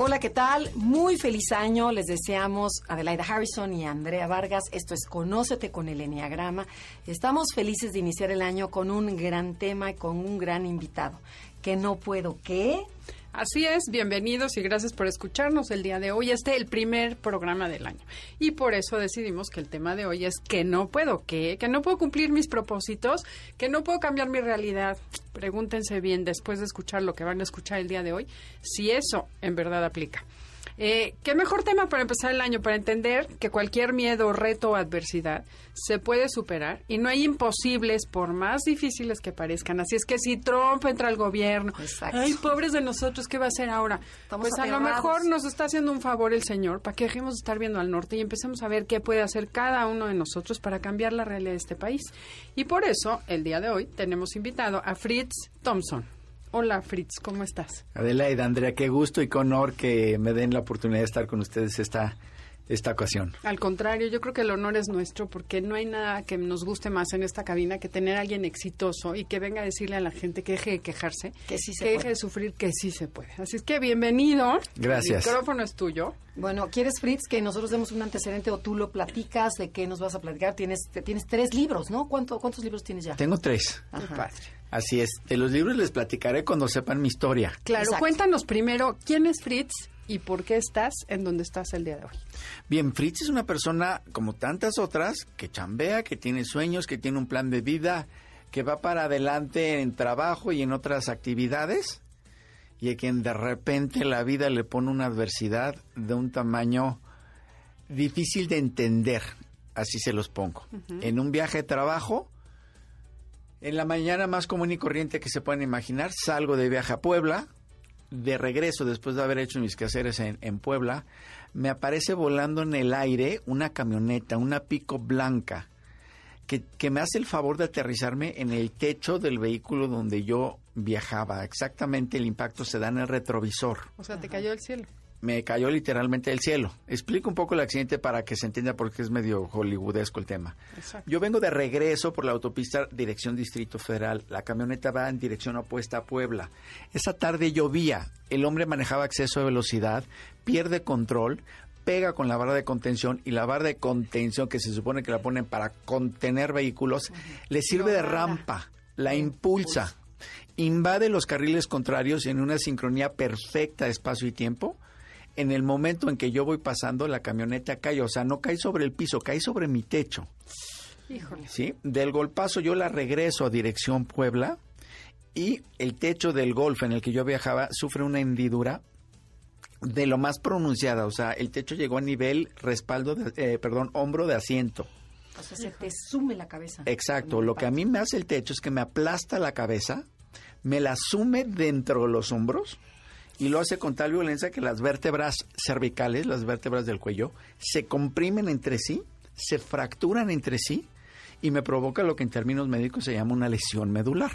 Hola, ¿qué tal? Muy feliz año. Les deseamos Adelaida Harrison y Andrea Vargas. Esto es Conócete con el Enneagrama. Estamos felices de iniciar el año con un gran tema y con un gran invitado. Que no puedo, ¿qué? Así es, bienvenidos y gracias por escucharnos el día de hoy. Este es el primer programa del año. Y por eso decidimos que el tema de hoy es que no puedo, ¿qué? Que no puedo cumplir mis propósitos, que no puedo cambiar mi realidad. Pregúntense bien después de escuchar lo que van a escuchar el día de hoy, si eso en verdad aplica. Eh, ¿Qué mejor tema para empezar el año? Para entender que cualquier miedo, reto o adversidad se puede superar y no hay imposibles por más difíciles que parezcan. Así es que si Trump entra al gobierno, ay, pobres de nosotros, ¿qué va a hacer ahora? pues a lo mejor nos está haciendo un favor el Señor para que dejemos de estar viendo al norte y empecemos a ver qué puede hacer cada uno de nosotros para cambiar la realidad de este país. Y por eso, el día de hoy, tenemos invitado a Fritz Thompson. Hola Fritz, ¿cómo estás? Adelaida, Andrea, qué gusto y qué honor que me den la oportunidad de estar con ustedes esta, esta ocasión. Al contrario, yo creo que el honor es nuestro porque no hay nada que nos guste más en esta cabina que tener a alguien exitoso y que venga a decirle a la gente que deje de quejarse, que, sí se que puede. deje de sufrir, que sí se puede. Así es que bienvenido. Gracias. El micrófono es tuyo. Bueno, ¿quieres, Fritz, que nosotros demos un antecedente o tú lo platicas? ¿De qué nos vas a platicar? Tienes, tienes tres libros, ¿no? ¿Cuánto, ¿Cuántos libros tienes ya? Tengo tres. Qué Ajá. padre. Así es. De los libros les platicaré cuando sepan mi historia. Claro, Exacto. cuéntanos primero quién es Fritz y por qué estás en donde estás el día de hoy. Bien, Fritz es una persona como tantas otras que chambea, que tiene sueños, que tiene un plan de vida, que va para adelante en trabajo y en otras actividades y a quien de repente la vida le pone una adversidad de un tamaño difícil de entender, así se los pongo. En un viaje de trabajo, en la mañana más común y corriente que se pueden imaginar, salgo de viaje a Puebla, de regreso después de haber hecho mis quehaceres en, Puebla, me aparece volando en el aire una camioneta, una pico blanca, que, que me hace el favor de aterrizarme en el techo del vehículo donde yo viajaba. Exactamente el impacto se da en el retrovisor. O sea, te cayó del cielo. Me cayó literalmente del cielo. Explico un poco el accidente para que se entienda porque es medio hollywoodesco el tema. Exacto. Yo vengo de regreso por la autopista dirección Distrito Federal. La camioneta va en dirección opuesta a Puebla. Esa tarde llovía. El hombre manejaba exceso de velocidad, pierde control, pega con la barra de contención y la barra de contención que se supone que la ponen para contener vehículos, le sirve de rampa, la impulsa, invade los carriles contrarios en una sincronía perfecta de espacio y tiempo. En el momento en que yo voy pasando, la camioneta cae, o sea, no cae sobre el piso, cae sobre mi techo. Híjole. ¿sí? Del golpazo yo la regreso a dirección Puebla y el techo del golf en el que yo viajaba sufre una hendidura de lo más pronunciada, o sea, el techo llegó a nivel respaldo, de, eh, perdón, hombro de asiento. O sea, se te sume la cabeza. Exacto, lo que a mí me hace el techo es que me aplasta la cabeza, me la sume dentro de los hombros y lo hace con tal violencia que las vértebras cervicales, las vértebras del cuello, se comprimen entre sí, se fracturan entre sí y me provoca lo que en términos médicos se llama una lesión medular.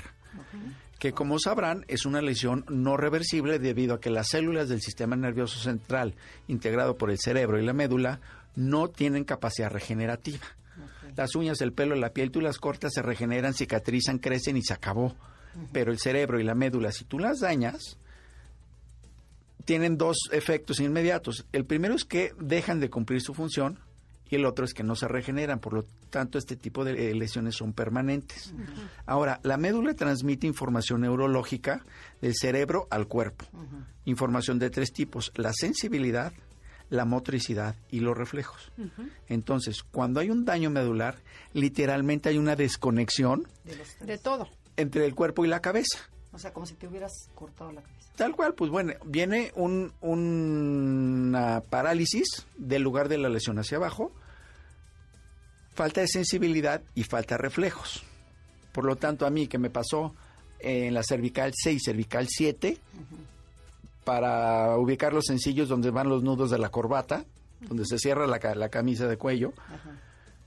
Que como sabrán es una lesión no reversible debido a que las células del sistema nervioso central, integrado por el cerebro y la médula, no tienen capacidad regenerativa. Las uñas, el pelo, la piel, tú las cortas, se regeneran, cicatrizan, crecen y se acabó. Pero el cerebro y la médula, si tú las dañas, tienen dos efectos inmediatos. El primero es que dejan de cumplir su función y el otro es que no se regeneran. Por lo tanto, este tipo de eh, lesiones son permanentes. Ahora, la médula transmite información neurológica del cerebro al cuerpo. Información de tres tipos, la sensibilidad, la motricidad y los reflejos. Entonces, cuando hay un daño medular, literalmente hay una desconexión De. De todo. entre el cuerpo y la cabeza. O sea, como si te hubieras cortado la cabeza. Tal cual, pues bueno, viene un, una parálisis del lugar de la lesión hacia abajo, falta de sensibilidad y falta de reflejos. Por lo tanto, a mí que me pasó en la cervical 6, cervical 7, para ubicar los sencillos donde van los nudos de la corbata, donde se cierra la, la camisa de cuello.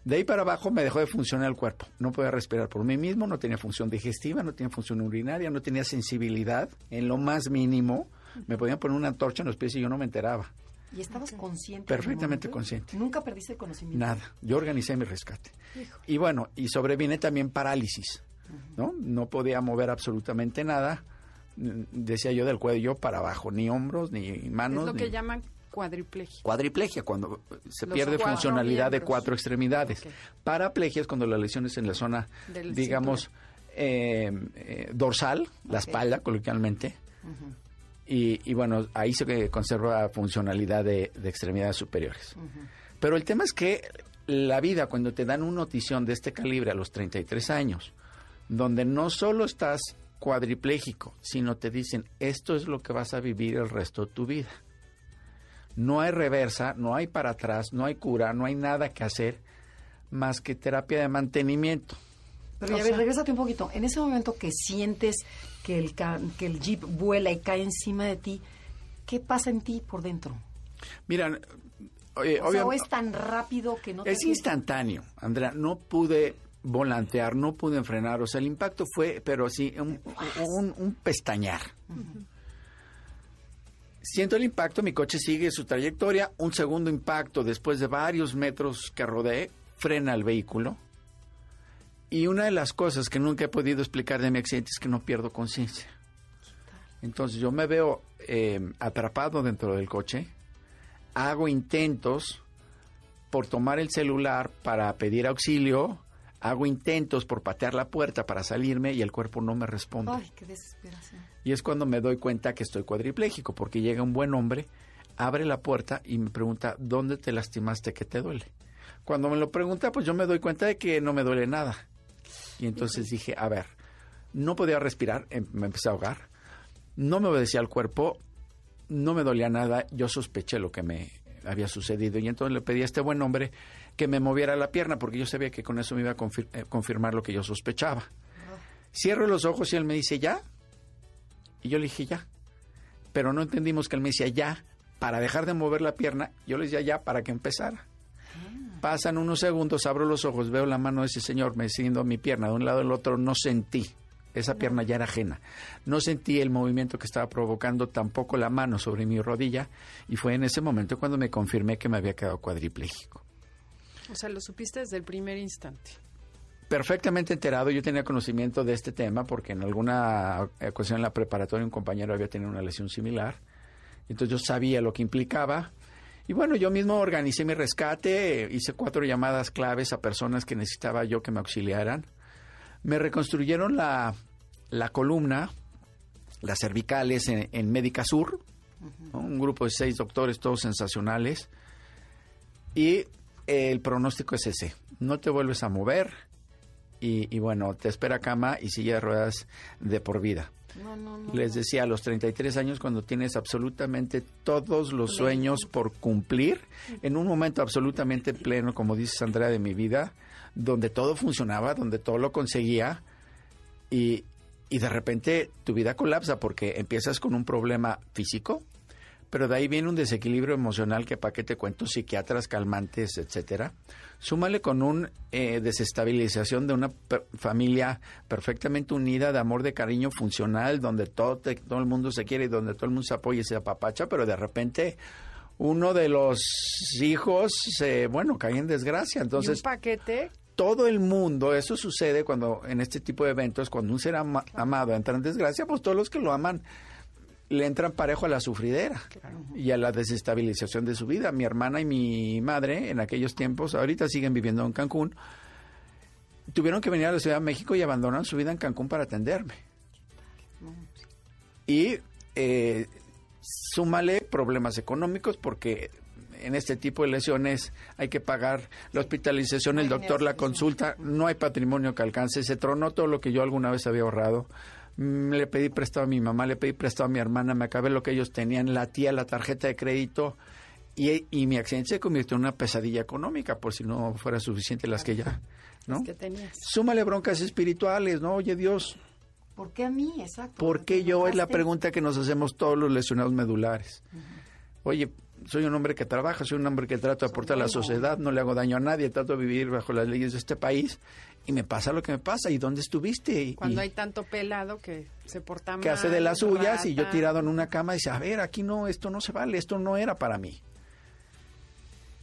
De ahí para abajo me dejó de funcionar el cuerpo. No podía respirar por mí mismo, no tenía función digestiva, no tenía función urinaria, no tenía sensibilidad en lo más mínimo. Me podían poner una antorcha en los pies y yo no me enteraba. ¿Y estabas consciente? Perfectamente consciente. Nunca perdiste el conocimiento. Nada. Yo organicé mi rescate. Y bueno, y sobrevine también parálisis. ¿no? No podía mover absolutamente nada. Decía yo del cuello para abajo, ni hombros, ni manos. es lo ni- que llaman cuadriplegia. Cuadriplegia, cuando se Los pierde funcionalidad de cuatro extremidades. Ok. Paraplegia es cuando la lesión es en la zona, Del digamos, eh, eh, dorsal, la espalda, coloquialmente. y, y bueno, ahí se conserva funcionalidad de, de extremidades superiores. Pero el tema es que la vida, cuando te dan una notición de este calibre a los 33 años, donde no solo estás cuadripléjico, sino te dicen, esto es lo que vas a vivir el resto de tu vida. No hay reversa, no hay para atrás, no hay cura, no hay nada que hacer más que terapia de mantenimiento. Pero O ya, a ver, sea- regrésate un poquito. En ese momento que sientes que el, que el jeep vuela y cae encima de ti, ¿qué pasa en ti por dentro? Mira, oye, O sea, es tan rápido que no te es instantáneo, Andrea. No pude volantear, no pude frenar. O sea, el impacto fue, pero sí, un, un- un pestañear. Siento el impacto, mi coche sigue su trayectoria. Un segundo impacto, después de varios metros que rodé, frena el vehículo. Y una de las cosas que nunca he podido explicar de mi accidente es que no pierdo conciencia. Entonces yo me veo eh, atrapado dentro del coche, hago intentos por tomar el celular para pedir auxilio, hago intentos por patear la puerta para salirme y el cuerpo no me responde. Ay, qué desesperación. Y es cuando me doy cuenta que estoy cuadripléjico, porque llega un buen hombre, abre la puerta y me pregunta, ¿dónde te lastimaste que te duele? Cuando me lo pregunta, pues yo me doy cuenta de que no me duele nada. Y entonces dije, a ver, no podía respirar, em- me empecé a ahogar, no me obedecía al cuerpo, no me dolía nada, yo sospeché lo que me había sucedido y entonces le pedí a este buen hombre que me moviera la pierna porque yo sabía que con eso me iba a confir- eh, confirmar lo que yo sospechaba. Cierro los ojos y él me dice, ¿ya? Y yo le dije, ya. Pero no entendimos que él me decía, ya, para dejar de mover la pierna. Yo le decía, ya, para que empezara. Pasan unos segundos, abro los ojos, veo la mano de ese señor meciendo mi pierna de un lado al otro, no sentí. Esa pierna ya era ajena. No sentí el movimiento que estaba provocando tampoco la mano sobre mi rodilla y fue en ese momento cuando me confirmé que me había quedado cuadripléjico. O sea, lo supiste desde el primer instante. perfectamente enterado, yo tenía conocimiento de este tema porque en alguna ocasión en la preparatoria un compañero había tenido una lesión similar. Entonces yo sabía lo que implicaba. Y bueno, yo mismo organicé mi rescate, hice cuatro llamadas claves a personas que necesitaba yo que me auxiliaran. Me reconstruyeron la, la columna, las cervicales en, en Médica Sur, ¿no? un grupo de seis doctores, todos sensacionales. Y el pronóstico es ese, no te vuelves a mover y, y bueno, te espera cama y silla de ruedas de por vida. No, no, no. Les decía, a los 33 años, cuando tienes absolutamente todos los sueños por cumplir, en un momento absolutamente pleno, como dices Andrea, de mi vida, donde todo funcionaba, donde todo lo conseguía, y, y de repente tu vida colapsa porque empiezas con un problema físico, pero de ahí viene un desequilibrio emocional que para qué te cuento, psiquiatras, calmantes, etcétera. Súmale con un eh, desestabilización de una per- familia perfectamente unida, de amor, de cariño funcional, donde todo, te- todo el mundo se quiere y donde todo el mundo se apoya y se apapacha, pero de repente uno de los hijos, bueno, cae en desgracia. y Entonces, un paquete todo el mundo, eso sucede cuando en este tipo de eventos, cuando un ser ama- amado entra en desgracia, pues todos los que lo aman le entran parejo a la sufridera y a la desestabilización de su vida. Mi hermana y mi madre en aquellos tiempos, ahorita siguen viviendo en Cancún, tuvieron que venir a la Ciudad de México y abandonaron su vida en Cancún para atenderme. Y eh, súmale problemas económicos porque en este tipo de lesiones hay que pagar la hospitalización, el doctor, la consulta, no hay patrimonio que alcance, se tronó todo lo que yo alguna vez había ahorrado. Mm, Le pedí prestado a mi mamá, le pedí prestado a mi hermana, me acabé lo que ellos tenían, la tía, la tarjeta de crédito y, y mi accidente se convirtió en una pesadilla económica por si no fuera suficiente las que ya, ¿no? que tenías. Súmale broncas espirituales, ¿no? Oye Dios, ¿Por qué a mí? Exacto. ¿Por qué yo? Es la pregunta que nos hacemos todos los lesionados medulares. Oye, soy un hombre que trabaja, soy un hombre que trato de aportar a la sociedad, no le hago daño a nadie, trato de vivir bajo las leyes de este país y me pasa lo que me pasa. ¿Y dónde estuviste? Cuando y, hay tanto pelado que se porta mal. Que hace de las suyas y yo tirado en una cama y dice, a ver, aquí no, esto no se vale, esto no era para mí.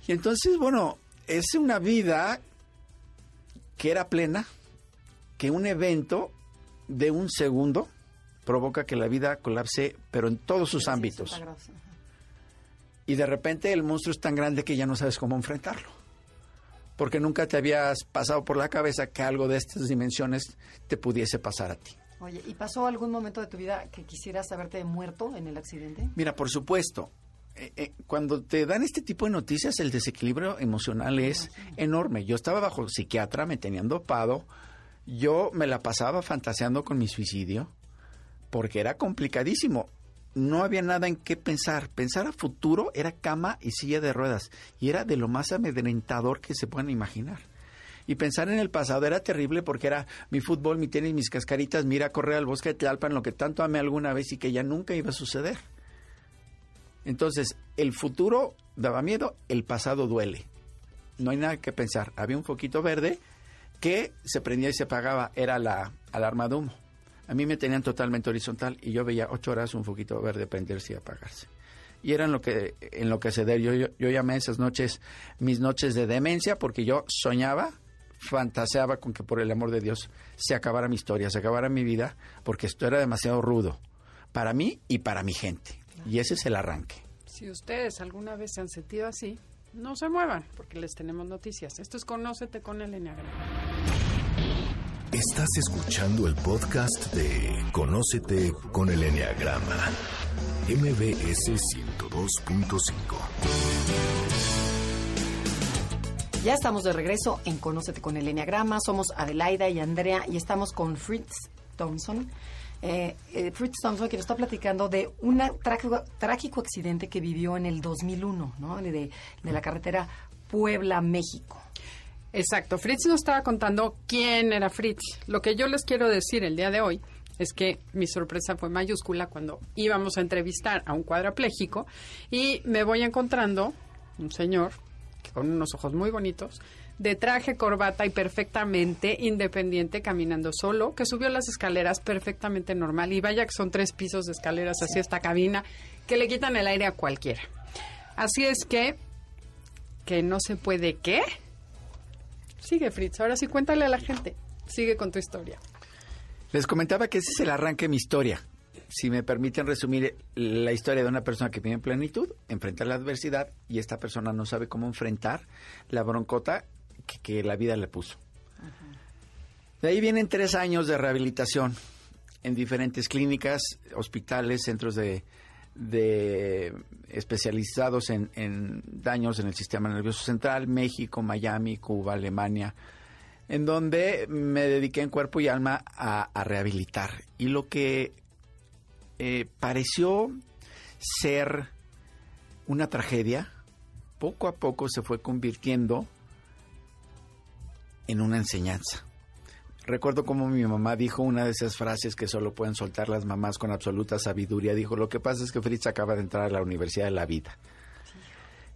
Y entonces, bueno, es una vida que era plena, que un evento de un segundo provoca que la vida colapse, pero en todos sus ámbitos. Y de repente el monstruo es tan grande que ya no sabes cómo enfrentarlo. Porque nunca te habías pasado por la cabeza que algo de estas dimensiones te pudiese pasar a ti. Oye, ¿y pasó algún momento de tu vida que quisieras haberte muerto en el accidente? Mira, por supuesto, eh, eh, cuando te dan este tipo de noticias, el desequilibrio emocional es enorme. Yo estaba bajo psiquiatra, me tenían dopado, yo me la pasaba fantaseando con mi suicidio, porque era complicadísimo. No había nada en qué pensar. Pensar a futuro era cama y silla de ruedas, y era de lo más amedrentador que se puedan imaginar. Y pensar en el pasado era terrible porque era mi fútbol, mi tenis, mis cascaritas, mira correr al bosque de Tlalpan, lo que tanto amé alguna vez y que ya nunca iba a suceder. Entonces, el futuro daba miedo, el pasado duele. No hay nada que pensar. Había un foquito verde que se prendía y se apagaba, era la alarma de humo. A mí me tenían totalmente horizontal y yo veía ocho horas un foquito verde prenderse y apagarse. Y era en lo que en lo que se yo, yo, yo llamé esas noches mis noches de demencia porque yo soñaba, fantaseaba con que por el amor de Dios se acabara mi historia, se acabara mi vida, porque esto era demasiado rudo para mí y para mi gente. Y ese es el arranque. Si ustedes alguna vez se han sentido así, no se muevan, porque les tenemos noticias. Esto es Conócete con el Enneagrama. Estás escuchando el podcast de Conócete con el Enneagrama, MBS 102.5. Ya estamos de regreso en Conócete con el Enneagrama. Somos Adelaida y Andrea y estamos con Fritz Thompson. Eh, eh, Fritz Thompson que nos está platicando de un trágico, accidente que vivió en el 2001, ¿no? De, de la carretera Puebla-México. Exacto. Fritz nos estaba contando quién era Fritz. Lo que yo les quiero decir el día de hoy es que mi sorpresa fue mayúscula cuando íbamos a entrevistar a un cuadrapléjico y me voy encontrando un señor con unos ojos muy bonitos, de traje, corbata y perfectamente independiente, caminando solo, que subió las escaleras perfectamente normal. Y vaya que son tres pisos de escaleras así esta cabina, que le quitan el aire a cualquiera. Así es que, que no se puede, ¿qué? Sigue, Fritz. Ahora sí, cuéntale a la gente. Sigue con tu historia. Les comentaba que ese es el arranque de mi historia. Si me permiten resumir la historia de una persona que vive en plenitud, enfrenta la adversidad y esta persona no sabe cómo enfrentar la broncota que, la vida le puso. De ahí vienen tres años de rehabilitación en diferentes clínicas, hospitales, centros de, de especializados en, en, daños en el sistema nervioso central, México, Miami, Cuba, Alemania, en donde me dediqué en cuerpo y alma a, rehabilitar. Y lo que eh, pareció ser una tragedia, poco a poco se fue convirtiendo en una enseñanza. Recuerdo como mi mamá dijo una de esas frases que solo pueden soltar las mamás con absoluta sabiduría. Dijo, lo que pasa es que Fritz acaba de entrar a la Universidad de la Vida.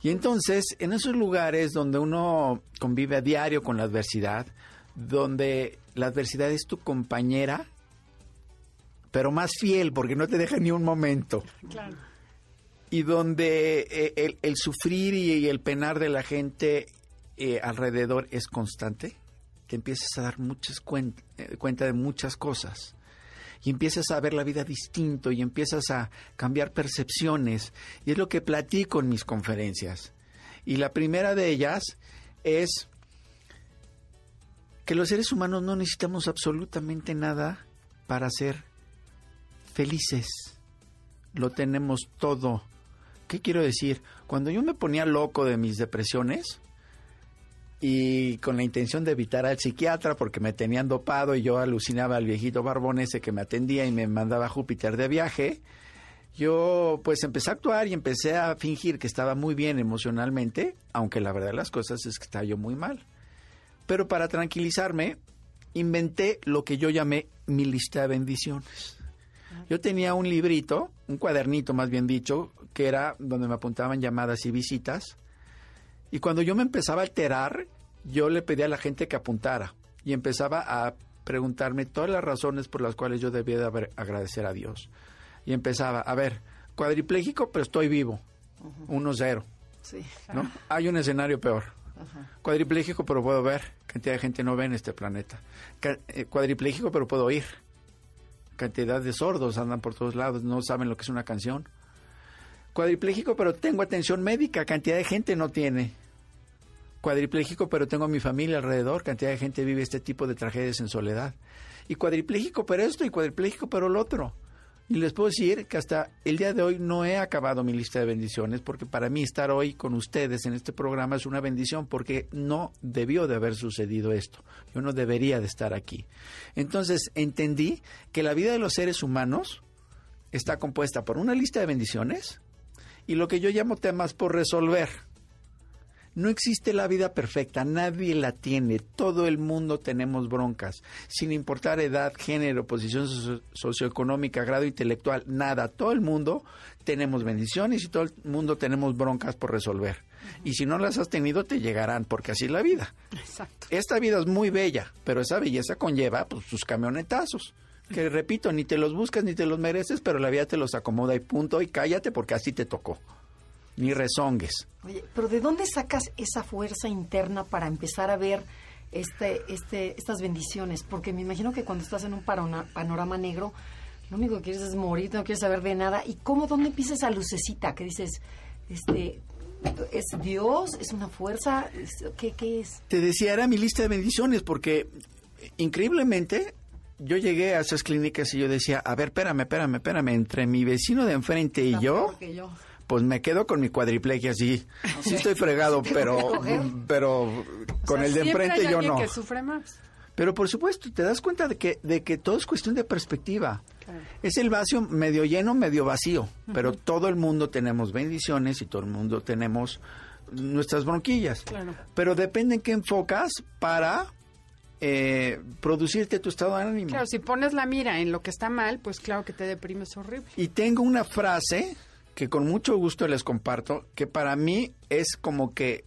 Y entonces, en esos lugares donde uno convive a diario con la adversidad, donde la adversidad es tu compañera, pero más fiel, porque no te deja ni un momento. Claro. Y donde eh, el, el, sufrir y el penar de la gente eh, alrededor es constante, te empiezas a dar muchas cuenta, eh, cuenta de muchas cosas. Y empiezas a ver la vida distinto y empiezas a cambiar percepciones. Y es lo que platico en mis conferencias. Y la primera de ellas es que los seres humanos no necesitamos absolutamente nada para ser felices. Lo tenemos todo. ¿Qué quiero decir? Cuando yo me ponía loco de mis depresiones y con la intención de evitar al psiquiatra porque me tenían dopado y yo alucinaba al viejito barbón ese que me atendía y me mandaba a Júpiter de viaje, yo pues empecé a actuar y empecé a fingir que estaba muy bien emocionalmente, aunque la verdad de las cosas es que estaba yo muy mal. Pero para tranquilizarme, inventé lo que yo llamé mi lista de bendiciones. Yo tenía un librito, un cuadernito más bien dicho, que era donde me apuntaban llamadas y visitas. Y cuando yo me empezaba a alterar, yo le pedía a la gente que apuntara y empezaba a preguntarme todas las razones por las cuales yo debía de haber- agradecer a Dios. Y empezaba, a ver, cuadripléjico, pero estoy vivo. 1-0. Sí. ¿no? Hay un escenario peor. Cuadripléjico, pero puedo ver. Cantidad de gente no ve en este planeta. Eh, cuadripléjico, pero puedo oír. Cantidad de sordos andan por todos lados, no saben lo que es una canción. Cuadripléjico, pero tengo atención médica. Cantidad de gente no tiene. Cuadripléjico, pero tengo a mi familia alrededor. Cantidad de gente vive este tipo de tragedias en soledad. Y cuadripléjico, pero esto, y cuadripléjico, pero lo otro. Y les puedo decir que hasta el día de hoy no he acabado mi lista de bendiciones porque para mí estar hoy con ustedes en este programa es una bendición porque no debió de haber sucedido esto. Yo no debería de estar aquí. Entonces entendí que la vida de los seres humanos está compuesta por una lista de bendiciones y lo que yo llamo temas por resolver. No existe la vida perfecta, nadie la tiene, todo el mundo tenemos broncas, sin importar edad, género, posición socio- socioeconómica, grado intelectual, nada, todo el mundo tenemos bendiciones y todo el mundo tenemos broncas por resolver. Y si no las has tenido, te llegarán, porque así es la vida. Exacto. Esta vida es muy bella, pero esa belleza conlleva pues, sus camionetazos. Que repito, ni te los buscas ni te los mereces, pero la vida te los acomoda y punto, y cállate porque así te tocó. Ni rezongues. Oye, pero ¿de dónde sacas esa fuerza interna para empezar a ver este, este, estas bendiciones? Porque me imagino que cuando estás en un panorama negro, lo único que quieres es morir, no quieres saber de nada. ¿Y cómo, dónde empieza esa lucecita que dices, este, es Dios, es una fuerza, ¿Es- ¿qué, qué es? Te decía, era mi lista de bendiciones, porque eh, increíblemente yo llegué a esas clínicas y yo decía, a ver, espérame, espérame, espérame, entre mi vecino de enfrente y yo, pues me quedo con mi cuadriplegia así. Sí estoy fregado, pero, pero O con sea, el de enfrente hay yo no. que sufre más. Pero por supuesto, te das cuenta de que, de que todo es cuestión de perspectiva. Claro. Es el vacío medio lleno, medio vacío. Pero todo el mundo tenemos bendiciones y todo el mundo tenemos nuestras bronquillas. Claro. Pero depende en qué enfocas para eh, producirte tu estado de ánimo. Claro, si pones la mira en lo que está mal, pues claro que te deprimes horrible. Y tengo una frase que con mucho gusto les comparto, que para mí es como que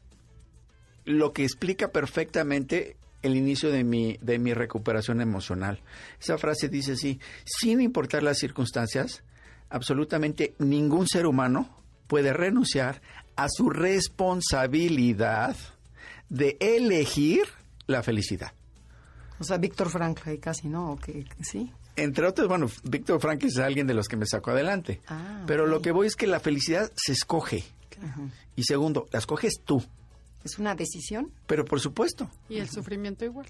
lo que explica perfectamente el inicio de mi, de mi recuperación emocional. Esa frase dice así, sin importar las circunstancias, absolutamente ningún ser humano puede renunciar a su responsabilidad de elegir la felicidad. O sea, Víctor Frank, ahí casi, ¿no? ¿O qué? ¿Sí? Entre otros, bueno, Víctor Frank es alguien de los que me sacó adelante. Ah, Pero lo que voy es que la felicidad se escoge. Y segundo, la escoges tú. ¿Es una decisión? Pero por supuesto, Y el sufrimiento igual.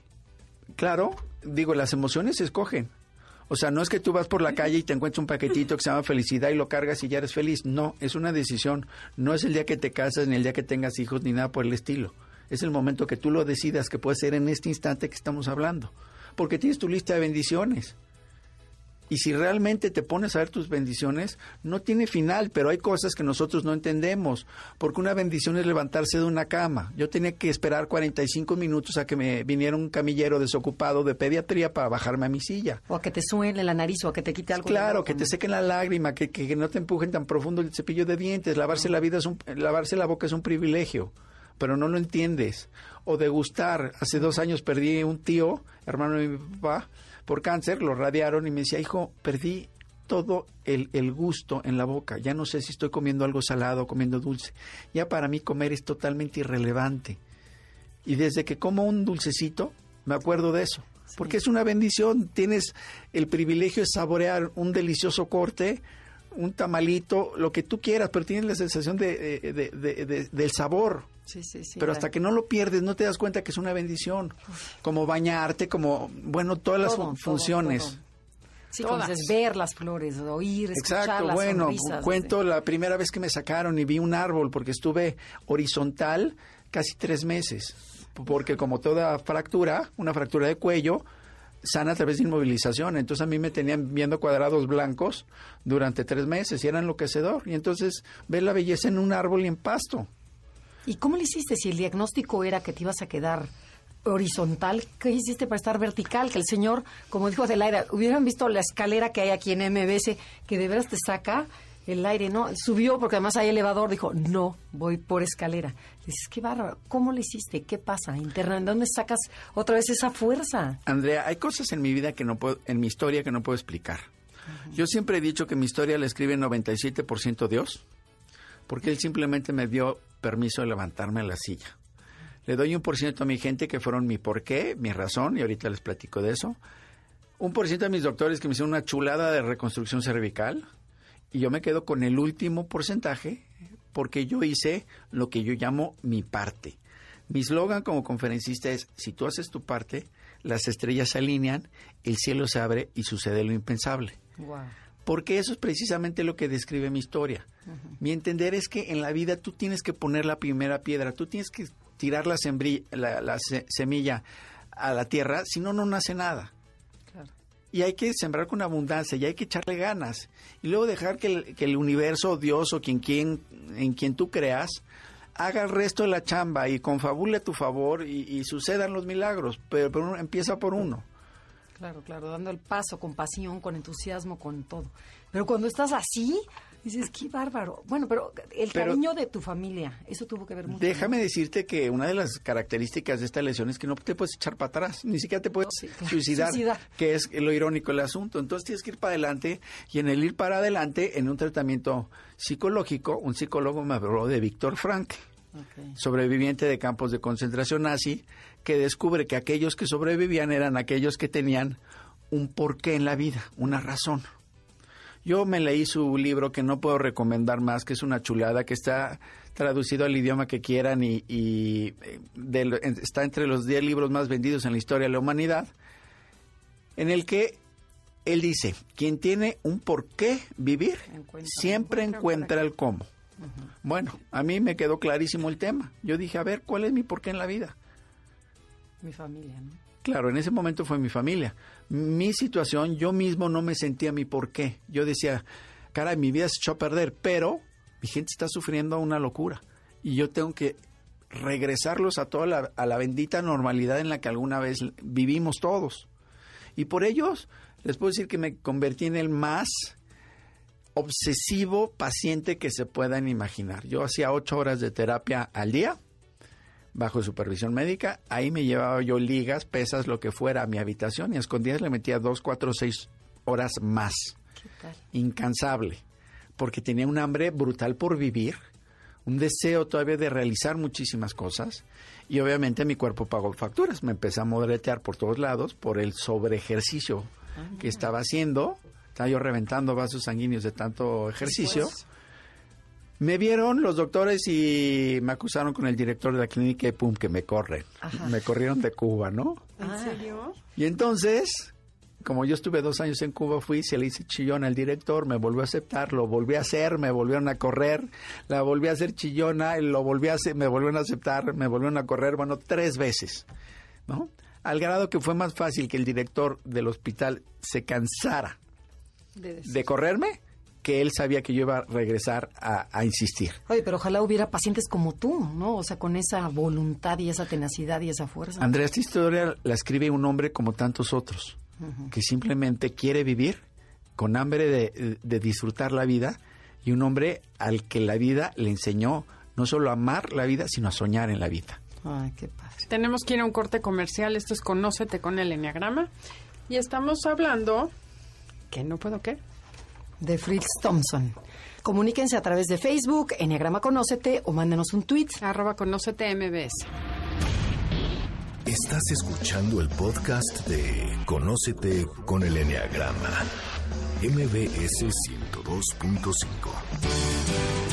claro, digo, las emociones se escogen. O sea, no es que tú vas por la calle y te encuentras un paquetito que se llama felicidad y lo cargas y ya eres feliz. No, es una decisión. No es el día que te casas, ni el día que tengas hijos, ni nada por el estilo. Es el momento que tú lo decidas, que puede ser en este instante que estamos hablando. Porque tienes tu lista de bendiciones. Y si realmente te pones a ver tus bendiciones, no tiene final, pero hay cosas que nosotros no entendemos. Porque una bendición es levantarse de una cama. Yo tenía que esperar 45 minutos a que me viniera un camillero desocupado de pediatría para bajarme a mi silla. ¿O a que te suene la nariz o a que te quite algo? Claro, que te sequen la lágrima, que, que- que no te empujen tan profundo el cepillo de dientes. Lavarse la vida es un, lavarse la boca es un privilegio, pero no lo entiendes. O degustar. Hace dos años perdí un tío, hermano de mi papá, por cáncer, lo radiaron y me decía, hijo, perdí todo el, el gusto en la boca. Ya no sé si estoy comiendo algo salado o comiendo dulce. Ya para mí comer es totalmente irrelevante. Y desde que como un dulcecito, me acuerdo de eso. Porque es una bendición. Tienes el privilegio de saborear un delicioso corte, un tamalito, lo que tú quieras, pero tienes la sensación de, de- de- de- de- del sabor. Sí, sí, sí. pero hasta que no lo pierdes, no te das cuenta que es una bendición. Como bañarte, como, bueno, todas las Todo, fun- todo, funciones. todo. Sí, como dices, ver las flores, oír, escuchar Exacto, las bueno, sonrisas. cuento la primera vez que me sacaron y vi un árbol porque estuve horizontal casi tres meses, porque como toda fractura, una fractura de cuello, sana a través de inmovilización, entonces a mí me tenían viendo cuadrados blancos durante tres meses y era enloquecedor, y entonces ver la belleza en un árbol y en pasto. ¿Y cómo le hiciste si el diagnóstico era que te ibas a quedar horizontal, ¿qué hiciste para estar vertical? Que el señor, como dijo Adelaida, hubieran visto la escalera que hay aquí en MBS, que de veras te saca el aire, ¿no? Subió porque además hay elevador, dijo, no, voy por escalera. Dices, qué bárbaro, ¿cómo le hiciste? ¿Qué pasa? Interna, ¿dónde sacas otra vez esa fuerza? Andrea, hay cosas en mi vida que no puedo, en mi historia que no puedo explicar. Yo siempre he dicho que mi historia la escribe 97% Dios, porque Él simplemente me dio permiso de levantarme a la silla. Le doy un por ciento a mi gente que fueron mi porqué, mi razón, y ahorita les platico de eso. Un por ciento a mis doctores que me hicieron una chulada de reconstrucción cervical. Y yo me quedo con el último porcentaje porque yo hice lo que yo llamo mi parte. Mi slogan como conferencista es, si tú haces tu parte, las estrellas se alinean, el cielo se abre y sucede lo impensable. Porque eso es precisamente lo que describe mi historia. Mi entender es que en la vida tú tienes que poner la primera piedra, tú tienes que tirar la, la, semilla a la tierra, si no, no nace nada. Y hay que sembrar con abundancia y hay que echarle ganas. Y luego dejar que el, que el universo, Dios o quien, quien, en quien tú creas, haga el resto de la chamba y confabule a tu favor y, sucedan los milagros. Pero, pero empieza por uno. Claro, claro, dando el paso con pasión, con entusiasmo, con todo. Pero cuando estás así, Dices, qué bárbaro. Bueno, pero el cariño de tu familia, eso tuvo que ver mucho. Déjame decirte que una de las características de esta lesión es que no te puedes echar para atrás, ni siquiera te puedes suicidar, que es lo irónico del asunto. Entonces tienes que ir para adelante y en el ir para adelante, en un tratamiento psicológico, un psicólogo me habló de Víctor Frank. Sobreviviente de campos de concentración nazi, que descubre que aquellos que sobrevivían eran aquellos que tenían un porqué en la vida, una razón. Yo me leí su libro que no puedo recomendar más, que es una chulada, que está traducido al idioma que quieran y, y eh, está entre los 10 libros más vendidos en la historia de la humanidad, en el que él dice, quien tiene un por qué vivir, siempre encuentra, el cómo. Bueno, a mí me quedó clarísimo el tema. Yo dije, a ver, ¿cuál es mi por qué en la vida? Mi familia, ¿no? Claro, en ese momento fue mi familia. Mi situación, yo mismo no me sentía mi por qué. Yo decía, cara, mi vida se echó a perder, pero mi gente está sufriendo una locura. Y yo tengo que regresarlos a toda la, a la bendita normalidad en la que alguna vez vivimos todos. Y por ellos, les puedo decir que me convertí en el más obsesivo paciente que se puedan imaginar. Yo hacía ocho horas de terapia al día bajo supervisión médica. Ahí me llevaba yo ligas, pesas, lo que fuera a mi habitación y a escondidas le metía dos, cuatro, seis horas más. Incansable. Porque tenía un hambre brutal por vivir, un deseo todavía de realizar muchísimas cosas y obviamente mi cuerpo pagó facturas. Me empecé a modretear por todos lados por el sobreejercicio ah, que estaba haciendo. Estaba yo reventando vasos sanguíneos de tanto ejercicio. Me vieron los doctores y me acusaron con el director de la clínica y pum, que me corren. Me corrieron de Cuba, ¿no? ¿En serio? Y entonces, como yo estuve dos años en Cuba, fui, se le hice chillona al director, me volvió a aceptar, lo volví a hacer, me volvieron a correr, la volví a hacer chillona, lo volví a hacer, me volvieron a aceptar, me volvieron a correr, bueno, tres veces, ¿no? Al grado que fue más fácil que el director del hospital se cansara de correrme que él sabía que yo iba a regresar a, insistir. Oye, pero ojalá hubiera pacientes como tú, ¿no? O sea, con esa voluntad y esa tenacidad y esa fuerza. Andrea, esta historia la escribe un hombre como tantos otros, que simplemente quiere vivir con hambre de, de, disfrutar la vida y un hombre al que la vida le enseñó no solo a amar la vida, sino a soñar en la vida. Ay, qué padre. Tenemos que ir a un corte comercial. Esto es Conócete con el Enneagrama. Y estamos hablando... ¿Que no puedo qué? de Fritz Thompson. Comuníquense a través de Facebook, Enneagrama Conócete o mándenos un tweet. Arroba Conócete MBS. Estás escuchando el podcast de Conócete con el Enneagrama. MBS 102.5.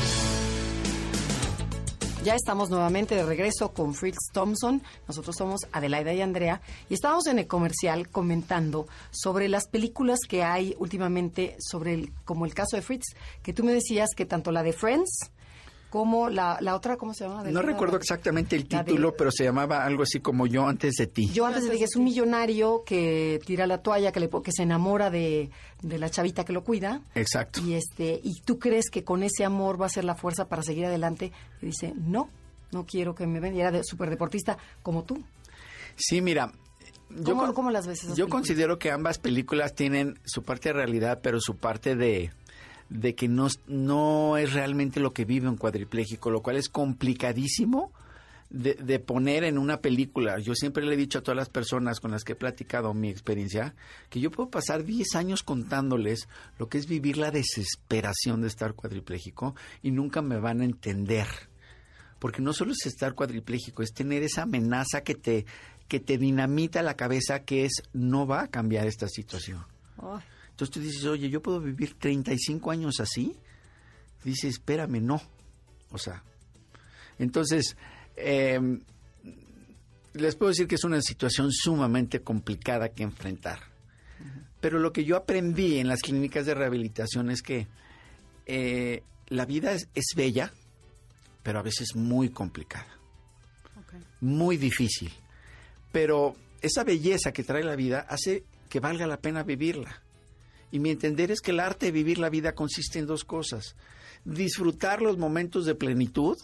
Ya estamos nuevamente de regreso con Fritz Thompson. Nosotros somos Adelaida y Andrea. Y estábamos en el comercial comentando sobre las películas que hay últimamente sobre el, como el caso de Fritz, que tú me decías que tanto la de Friends como la, la otra, ¿cómo se llama? no recuerdo exactamente el título, pero se llamaba algo así como Yo antes de ti. Yo antes de ti, es un millonario que tira la toalla, que, le, que se enamora de, la chavita que lo cuida. Exacto. Y, este, y tú crees que con ese amor va a ser la fuerza para seguir adelante. Y dice, no, no quiero que me ven. Y era súper deportista como tú. Sí, mira. Yo, ¿Cómo, con- cómo las ves esas yo películas? considero que ambas películas tienen su parte de realidad, pero su parte de, de que no, no es realmente lo que vive un cuadripléjico, lo cual es complicadísimo de, de poner en una película. Yo siempre le he dicho a todas las personas con las que he platicado mi experiencia que yo puedo pasar 10 años contándoles lo que es vivir la desesperación de estar cuadripléjico y nunca me van a entender. Porque no solo es estar cuadripléjico, es tener esa amenaza que te, que te dinamita la cabeza que es no va a cambiar esta situación. Entonces tú dices, oye, ¿yo puedo vivir 35 años así? Dices, espérame, no. O sea, entonces, eh, les puedo decir que es una situación sumamente complicada que enfrentar. Pero lo que yo aprendí en las clínicas de rehabilitación es que eh, la vida es, es bella, pero a veces muy complicada muy difícil. Pero esa belleza que trae la vida hace que valga la pena vivirla. Y mi entender es que el arte de vivir la vida consiste en dos cosas. Disfrutar los momentos de plenitud,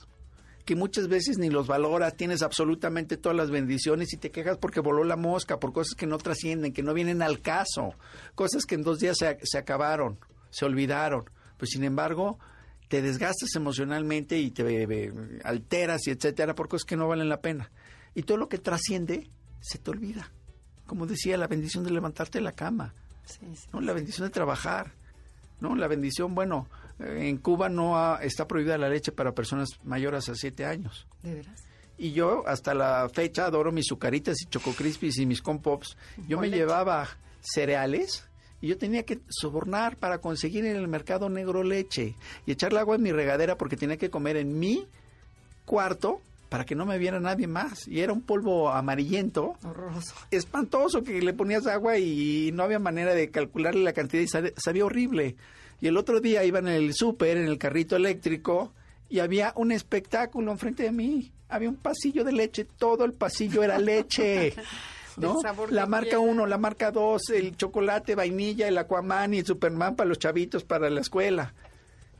que muchas veces ni los valoras, tienes absolutamente todas las bendiciones y te quejas porque voló la mosca, por cosas que no trascienden, que no vienen al caso, cosas que en dos días se, acabaron, se olvidaron. Pues sin embargo, te desgastas emocionalmente y te alteras y etcétera por cosas que no valen la pena. Y todo lo que trasciende se te olvida. Como decía, la bendición de levantarte de la cama, sí, sí. ¿no? la bendición de trabajar, ¿no? la bendición, bueno, eh, en Cuba no ha- está prohibida la leche para personas mayores a siete años. ¿De veras? Y yo hasta la fecha adoro mis sucaritas y choco crispies y mis compops. Yo me leche. llevaba cereales y yo tenía que sobornar para conseguir en el mercado negro leche y echarle agua en mi regadera porque tenía que comer en mi cuarto para que no me viera nadie más. Y era un polvo amarillento Horroroso. espantoso que le ponías agua y no había manera de calcularle la cantidad y sabe- sabía horrible. Y el otro día iba en el súper, en el carrito eléctrico, y había un espectáculo enfrente de mí. Había un pasillo de leche, todo el pasillo era leche. ¿no? La marca quiera. 1, la marca 2, el chocolate, vainilla, el Aquaman y el Superman para los chavitos para la escuela.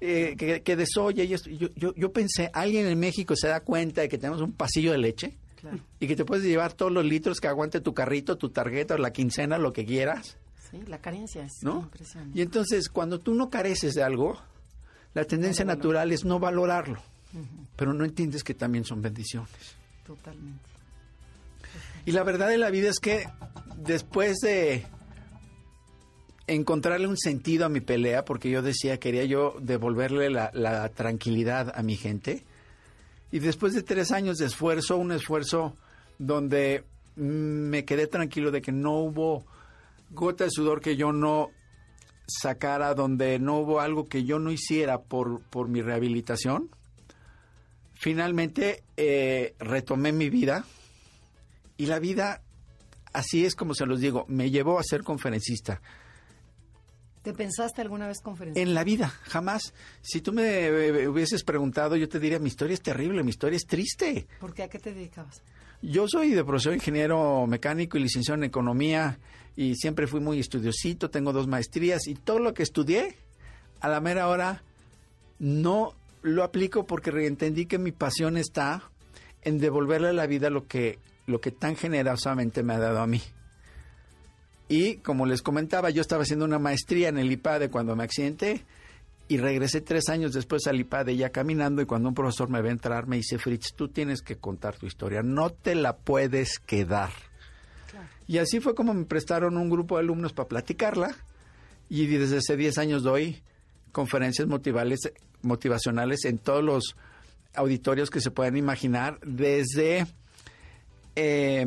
Eh, que, que de soya y esto. Yo, yo, yo pensé, ¿alguien en México se da cuenta de que tenemos un pasillo de leche? Claro. y que te puedes llevar todos los litros que aguante tu carrito, tu tarjeta o la quincena, lo que quieras, Sí, la carencia es ¿no? impresionante. Y entonces, cuando tú no careces de algo, la tendencia No natural es no valorarlo, pero no entiendes que también son bendiciones. Totalmente. Y la verdad de la vida es que después de encontrarle un sentido a mi pelea, porque yo decía, quería yo devolverle la, tranquilidad a mi gente, y después de tres años de esfuerzo, un esfuerzo donde me quedé tranquilo de que no hubo gota de sudor que yo no sacara, donde no hubo algo que yo no hiciera por, por mi rehabilitación, finalmente eh, retomé mi vida y la vida, así es como se los digo, me llevó a ser conferencista. ¿Te pensaste alguna vez conferencia? En la vida, jamás. Si tú me eh, hubieses preguntado, yo te diría, mi historia es terrible, mi historia es triste. ¿Por qué? ¿A qué te dedicabas? Yo soy de profesión ingeniero mecánico y licenciado en economía y siempre fui muy estudiosito, tengo dos maestrías y todo lo que estudié, a la mera hora no lo aplico porque entendí que mi pasión está en devolverle a la vida lo que, lo que tan generosamente me ha dado a mí. Y como les comentaba, yo estaba haciendo una maestría en el IPADE cuando me accidenté y regresé tres años después al IPADE ya caminando y cuando un profesor me ve entrar me dice, Fritz, tú tienes que contar tu historia, no te la puedes quedar. Claro. Y así fue como me prestaron un grupo de alumnos para platicarla y desde hace 10 años doy conferencias motivales, motivacionales en todos los auditorios que se puedan imaginar, desde eh,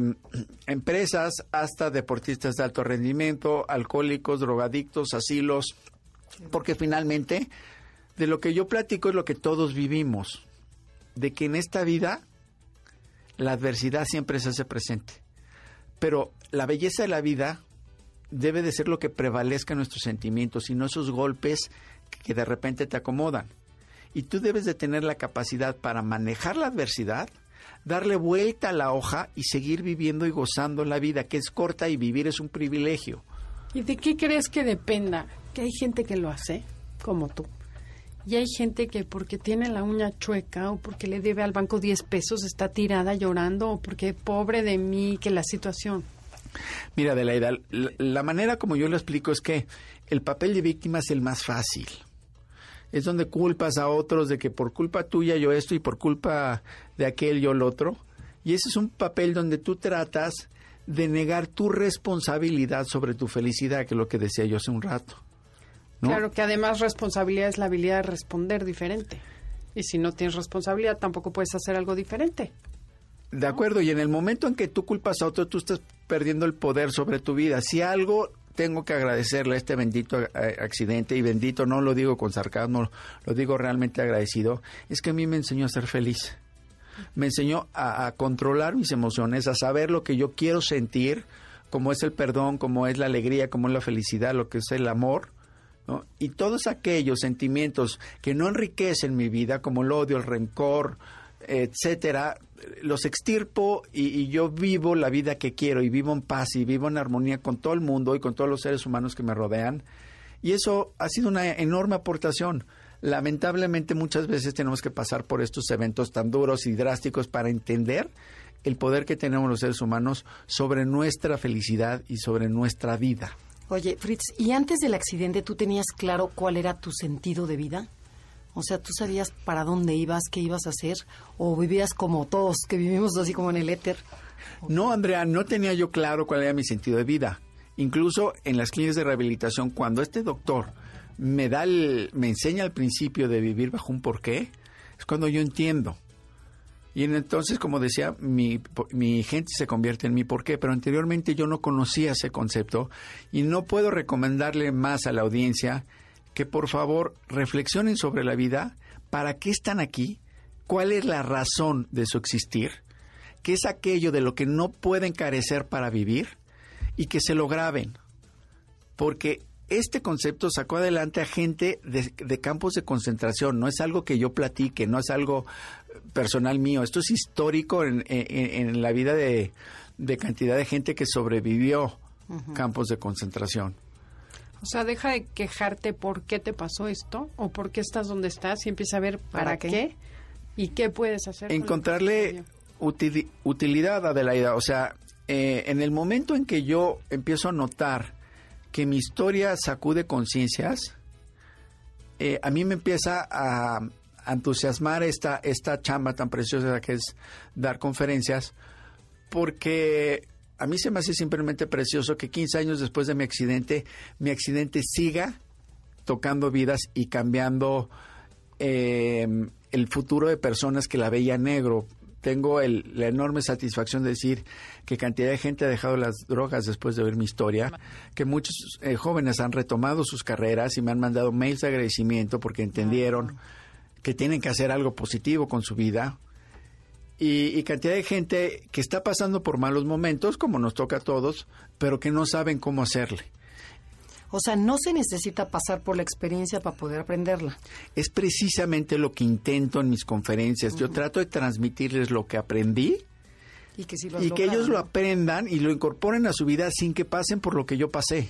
empresas hasta deportistas de alto rendimiento, alcohólicos, drogadictos, asilos, porque finalmente de lo que yo platico es lo que todos vivimos, de que en esta vida la adversidad siempre se hace presente, pero la belleza de la vida debe de ser lo que prevalezca en nuestros sentimientos y no esos golpes que de repente te acomodan. Y tú debes de tener la capacidad para manejar la adversidad, darle vuelta a la hoja y seguir viviendo y gozando la vida, que es corta y vivir es un privilegio. ¿Y de qué crees que dependa? Que hay gente que lo hace, como tú, Y hay gente que porque tiene la uña chueca o porque le debe al banco 10 pesos está tirada llorando o porque pobre de mí, que la situación. Mira, Adelaida, la, la manera como yo lo explico es que el papel de víctima es el más fácil. Es donde culpas a otros de que por culpa tuya yo esto y por culpa de aquel yo lo otro. Y ese es un papel donde tú tratas de negar tu responsabilidad sobre tu felicidad, que es lo que decía yo hace un rato. ¿no? Claro que además responsabilidad es la habilidad de responder diferente. Y si no tienes responsabilidad, tampoco puedes hacer algo diferente. De acuerdo, y en el momento en que tú culpas a otro, tú estás perdiendo el poder sobre tu vida. Si algo tengo que agradecerle este bendito accidente, y bendito no lo digo con sarcasmo, lo digo realmente agradecido, es que a mí me enseñó a ser feliz. Me enseñó a, a controlar mis emociones, a saber lo que yo quiero sentir, como es el perdón, como es la alegría, como es la felicidad, lo que es el amor. ¿no? Y todos aquellos sentimientos que no enriquecen mi vida, como el odio, el rencor, etcétera, los extirpo y, y, yo vivo la vida que quiero y vivo en paz y vivo en armonía con todo el mundo y con todos los seres humanos que me rodean. Y eso ha sido una enorme aportación. Lamentablemente muchas veces tenemos que pasar por estos eventos tan duros y drásticos para entender el poder que tenemos los seres humanos sobre nuestra felicidad y sobre nuestra vida. Oye, Fritz, ¿y antes del accidente tú tenías claro cuál era tu sentido de vida? O sea, ¿tú sabías para dónde ibas, qué ibas a hacer? ¿O vivías como todos, que vivimos así como en el éter? No, Andrea, no tenía yo claro cuál era mi sentido de vida. Incluso en las clínicas de rehabilitación, cuando este doctor me da el, me enseña el principio de vivir bajo un porqué, es cuando yo entiendo. Y entonces, como decía, mi, mi gente se convierte en mi porqué, pero anteriormente yo no conocía ese concepto y no puedo recomendarle más a la audiencia que por favor reflexionen sobre la vida, para qué están aquí, cuál es la razón de su existir, qué es aquello de lo que no pueden carecer para vivir y que se lo graben. Porque este concepto sacó adelante a gente de, de, campos de concentración, no es algo que yo platique, no es algo personal mío, esto es histórico en, en, en la vida de, de, cantidad de gente que sobrevivió uh -huh. campos de concentración. O sea, deja de quejarte por qué te pasó esto o por qué estás donde estás y empieza a ver para, ¿Para qué? qué? y qué puedes hacer. Encontrarle util, utilidad, Adelaida. O sea, eh, en el momento en que yo empiezo a notar que mi historia sacude conciencias, eh, a mí me empieza a, a entusiasmar esta, esta chamba tan preciosa que es dar conferencias, porque a mí se me hace simplemente precioso que 15 años después de mi accidente, mi accidente siga tocando vidas y cambiando eh, el futuro de personas que la veía negro. Tengo el, la enorme satisfacción de decir que cantidad de gente ha dejado las drogas después de ver mi historia, que muchos eh, jóvenes han retomado sus carreras y me han mandado mails de agradecimiento porque entendieron que tienen que hacer algo positivo con su vida y, y, cantidad de gente que está pasando por malos momentos, como nos toca a todos, pero que no saben cómo hacerle. O sea, no se necesita pasar por la experiencia para poder aprenderla. Es precisamente lo que intento en mis conferencias. Uh -huh. Yo trato de transmitirles lo que aprendí y que, si y que ellos lo aprendan y lo incorporen a su vida sin que pasen por lo que yo pasé.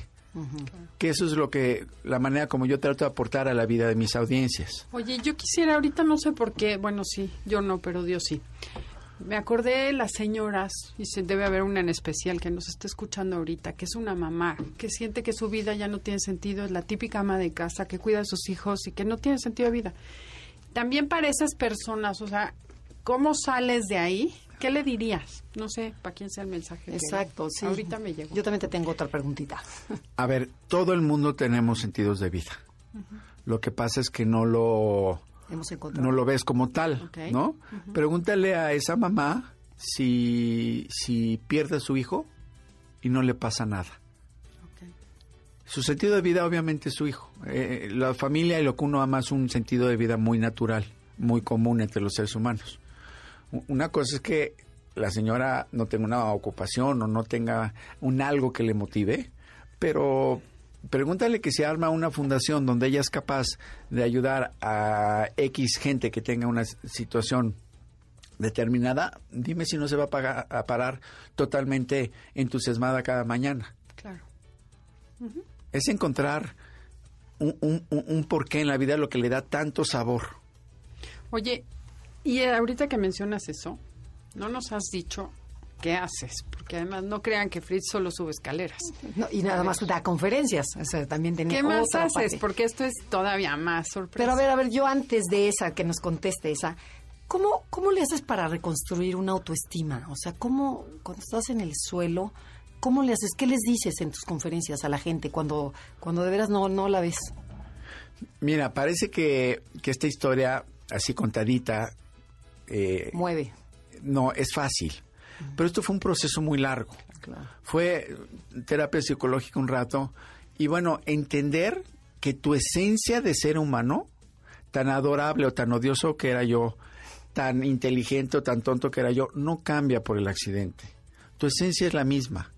Que eso es lo que, la manera como yo trato de aportar a la vida de mis audiencias. Oye, yo quisiera, ahorita no sé por qué, bueno, sí, yo no, pero Dios sí. Me acordé de las señoras, y se debe haber una en especial que nos está escuchando ahorita, que es una mamá, que siente que su vida ya no tiene sentido, es la típica ama de casa que cuida a sus hijos y que no tiene sentido de vida. También para esas personas, o sea, ¿cómo sales de ahí? ¿Qué le dirías? No sé para quién sea el mensaje. Exacto, sí. Ahorita me llegó. Yo también te tengo otra preguntita. A ver, todo el mundo tenemos sentidos de vida. Uh -huh. Lo que pasa es que no lo no lo ves como tal, okay. ¿no? Uh -huh. Pregúntale a esa mamá si, si pierde a su hijo y no le pasa nada. Okay. Su sentido de vida obviamente es su hijo. Eh, la familia y lo que uno ama es un sentido de vida muy natural, muy común entre los seres humanos. Una cosa es que la señora no tenga una ocupación o no tenga un algo que le motive, pero pregúntale que se arma una fundación donde ella es capaz de ayudar a X gente que tenga una situación determinada, dime si no se va a, pagar, a parar totalmente entusiasmada cada mañana. Claro. Uh -huh. Es encontrar un, un, un porqué en la vida lo que le da tanto sabor. Oye, y ahorita que mencionas eso, no nos has dicho qué haces, porque además no crean que Fritz solo sube escaleras. No, y nada más da conferencias. O sea, también tenía ¿Qué más otra haces? parte. Porque esto es todavía más sorpresa. Pero a ver, a ver, yo antes de esa, que nos conteste esa, ¿cómo, ¿cómo le haces para reconstruir una autoestima? O sea, ¿cómo, cuando estás en el suelo, cómo le haces? ¿Qué les dices en tus conferencias a la gente cuando, cuando de veras no, no la ves? Mira, parece que, que esta historia, así contadita, eh, Mueve. no, es fácil. Pero esto fue un proceso muy largo. Claro. Fue terapia psicológica un rato. Y bueno, entender que tu esencia de ser humano, tan adorable o tan odioso que era yo, tan inteligente o tan tonto que era yo, no cambia por el accidente. Tu esencia es la misma.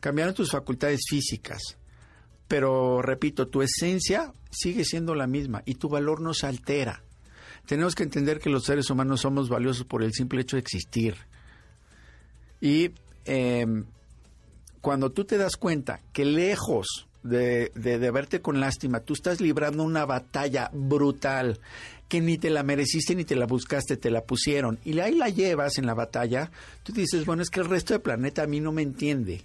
Cambiaron tus facultades físicas. Pero, repito, tu esencia sigue siendo la misma y tu valor no se altera. Tenemos que entender que los seres humanos somos valiosos por el simple hecho de existir. Y eh, cuando tú te das cuenta que lejos de, verte con lástima, tú estás librando una batalla brutal que ni te la mereciste ni te la buscaste, te la pusieron. Y ahí la llevas en la batalla, tú dices, bueno, es que el resto del planeta a mí no me entiende.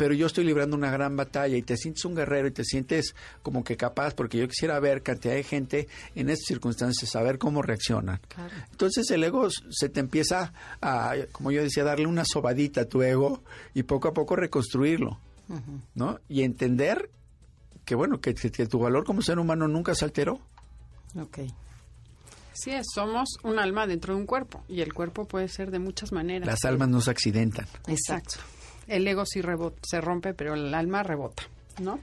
Pero yo estoy librando una gran batalla y te sientes un guerrero y te sientes como que capaz, porque yo quisiera ver cantidad de gente en estas circunstancias, saber cómo reaccionan. Claro. Entonces el ego se te empieza a, como yo decía, darle una sobadita a tu ego y poco a poco reconstruirlo. Uh -huh. ¿no? Y entender que, bueno, que, que, tu valor como ser humano nunca se alteró. Ok. Sí, es, somos un alma dentro de un cuerpo y el cuerpo puede ser de muchas maneras. Las almas no se accidentan. Exacto. El ego sí rebota, se rompe, pero el alma rebota, ¿no?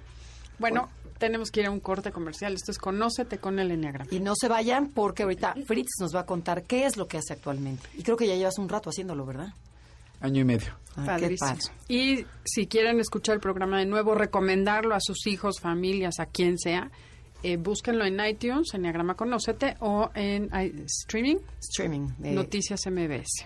Bueno, bueno, tenemos que ir a un corte comercial. Esto es Conócete con el Enneagrama. Y no se vayan porque ahorita Fritz nos va a contar qué es lo que hace actualmente. Y creo que ya llevas un rato haciéndolo, ¿verdad? Año y medio. Ah, qué padre. Y si quieren escuchar el programa de nuevo, recomendarlo a sus hijos, familias, a quien sea, eh, búsquenlo en iTunes, Enneagrama Conócete, o en I streaming. Streaming. De Noticias MBS.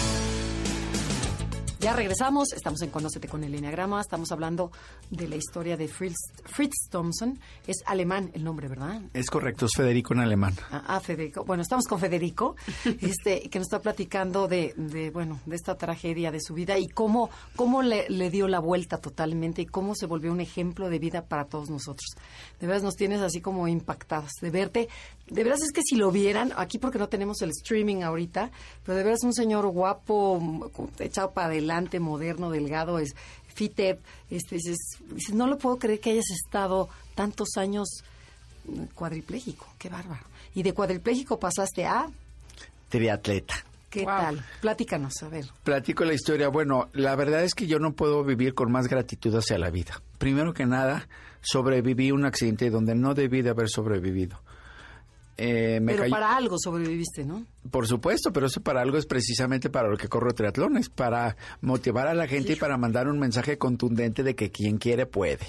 Ya regresamos, estamos en Conócete con el Enneagrama, estamos hablando de la historia de Fritz, Fritz Thompson. Es alemán el nombre, ¿verdad? Es correcto, es Federico en alemán. Ah, ah Federico. Bueno, estamos con Federico, este, que nos está platicando de, de, bueno, de esta tragedia de su vida y cómo, cómo le, le, dio la vuelta totalmente y cómo se volvió un ejemplo de vida para todos nosotros. De veras nos tienes así como impactadas de verte. De veras es que si lo vieran, aquí porque no tenemos el streaming ahorita, pero de veras un señor guapo, echado para adelante moderno, delgado, es FITEP, este, dices, dices, no lo puedo creer que hayas estado tantos años cuadripléjico, qué bárbaro. Y de cuadripléjico pasaste a... Triatleta. ¿Qué wow. tal? Platícanos, a ver. Platico la historia. Bueno, la verdad es que yo no puedo vivir con más gratitud hacia la vida. Primero que nada, sobreviví un accidente donde no debí de haber sobrevivido. Eh, pero cayó... para algo sobreviviste, ¿no? Por supuesto, pero eso para algo es precisamente para lo que corro triatlones, para motivar a la gente sí. y para mandar un mensaje contundente de que quien quiere puede.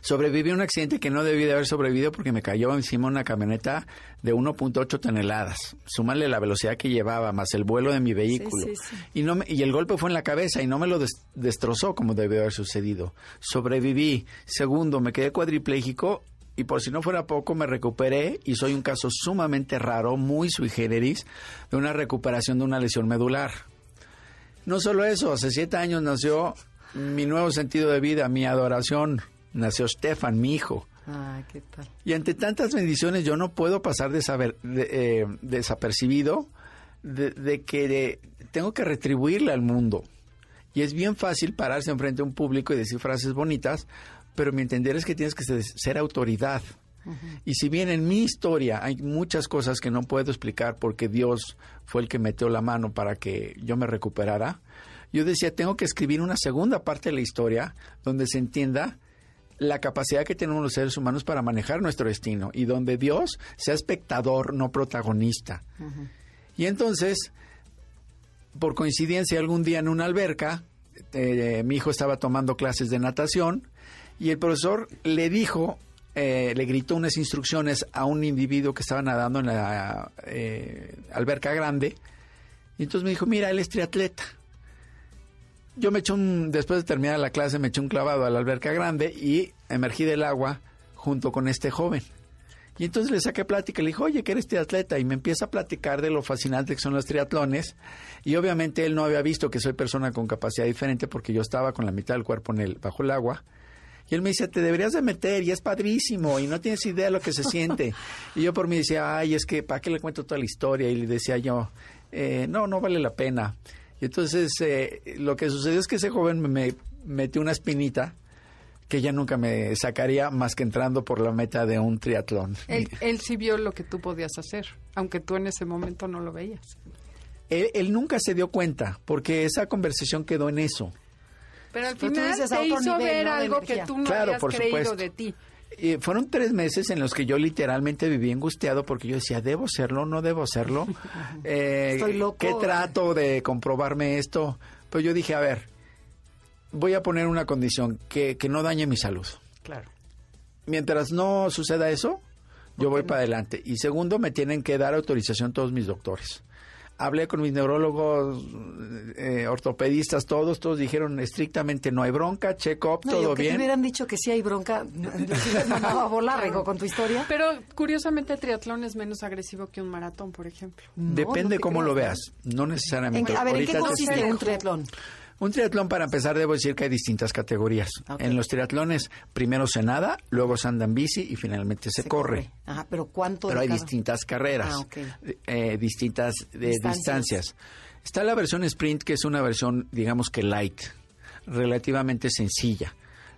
Sobreviví a un accidente que no debí de haber sobrevivido porque me cayó encima una camioneta de 1.8 toneladas. Súmale la velocidad que llevaba, más el vuelo de mi vehículo. Sí, sí, y, no me, y el golpe fue en la cabeza y no me lo des destrozó como debió haber sucedido. Sobreviví. Segundo, me quedé cuadripléjico y por si no fuera poco me recuperé y soy un caso sumamente raro, muy sui generis, de una recuperación de una lesión medular. No solo eso, hace siete años nació mi nuevo sentido de vida, mi adoración. Nació Stefan, mi hijo. Ah, ¿qué tal? Y ante tantas bendiciones yo no puedo pasar de eh, desapercibido de, de que de, tengo que retribuirle al mundo. Y es bien fácil pararse enfrente a un público y decir frases bonitas, pero mi entender es que tienes que ser, autoridad. Uh -huh. Y si bien en mi historia hay muchas cosas que no puedo explicar porque Dios fue el que metió la mano para que yo me recuperara, yo decía, tengo que escribir una segunda parte de la historia donde se entienda la capacidad que tenemos los seres humanos para manejar nuestro destino y donde Dios sea espectador, no protagonista. Uh -huh. Y entonces, por coincidencia, algún día en una alberca, eh, mi hijo estaba tomando clases de natación y el profesor le dijo eh, le gritó unas instrucciones a un individuo que estaba nadando en la eh, alberca grande. Y entonces me dijo, mira, él es triatleta. Yo me eché un, después de terminar la clase, me eché un clavado a la alberca grande y emergí del agua junto con este joven. Y entonces le saqué plática, le dijo, oye, que eres triatleta, y me empieza a platicar de lo fascinante que son los triatlones, y obviamente él no había visto que soy persona con capacidad diferente porque yo estaba con la mitad del cuerpo en el, bajo el agua, y él me dice, te deberías de meter, y es padrísimo, y no tienes idea de lo que se siente. y yo por mí decía, ay, es que, ¿para qué le cuento toda la historia? Y le decía yo, eh, no, no vale la pena. Y entonces eh, lo que sucedió es que ese joven me, me metió una espinita, que ya nunca me sacaría más que entrando por la meta de un triatlón. Él, él sí vio lo que tú podías hacer, aunque tú en ese momento no lo veías. Él, él nunca se dio cuenta, porque esa conversación quedó en eso. Pero al Pero tú final dices te hizo nivel, ver algo que tú no Claro, habías por creído supuesto. de ti. Y fueron tres meses en los que yo literalmente viví angustiado porque yo decía, ¿debo serlo? ¿No debo serlo? Eh, Estoy loco. ¿Qué trato de comprobarme esto? Pues yo dije, a ver, voy a poner una condición, que, que no dañe mi salud. Claro. Mientras no suceda eso, yo voy para adelante. Y segundo, me tienen que dar autorización todos mis doctores. Hablé con mis neurólogos, eh, ortopedistas, todos, todos dijeron estrictamente no hay bronca, check-up, No, todo yo que te bien. hubieran dicho que sí hay bronca, mandaba a volar, Rico, con tu historia. Pero curiosamente el triatlón es menos agresivo que un maratón, por ejemplo. No, Depende no cómo lo veas, no En- necesariamente. a ver, ¿en qué consiste un triatlón? Un triatlón, para empezar, debo decir que hay distintas categorías. En los triatlones, primero se nada, luego se anda en bici y finalmente se, corre. Ajá, pero ¿cuánto? Pero hay cada? distintas carreras, Ah, eh, distintas Distancias. distancias. Está la versión sprint, que es una versión, digamos que light, relativamente sencilla.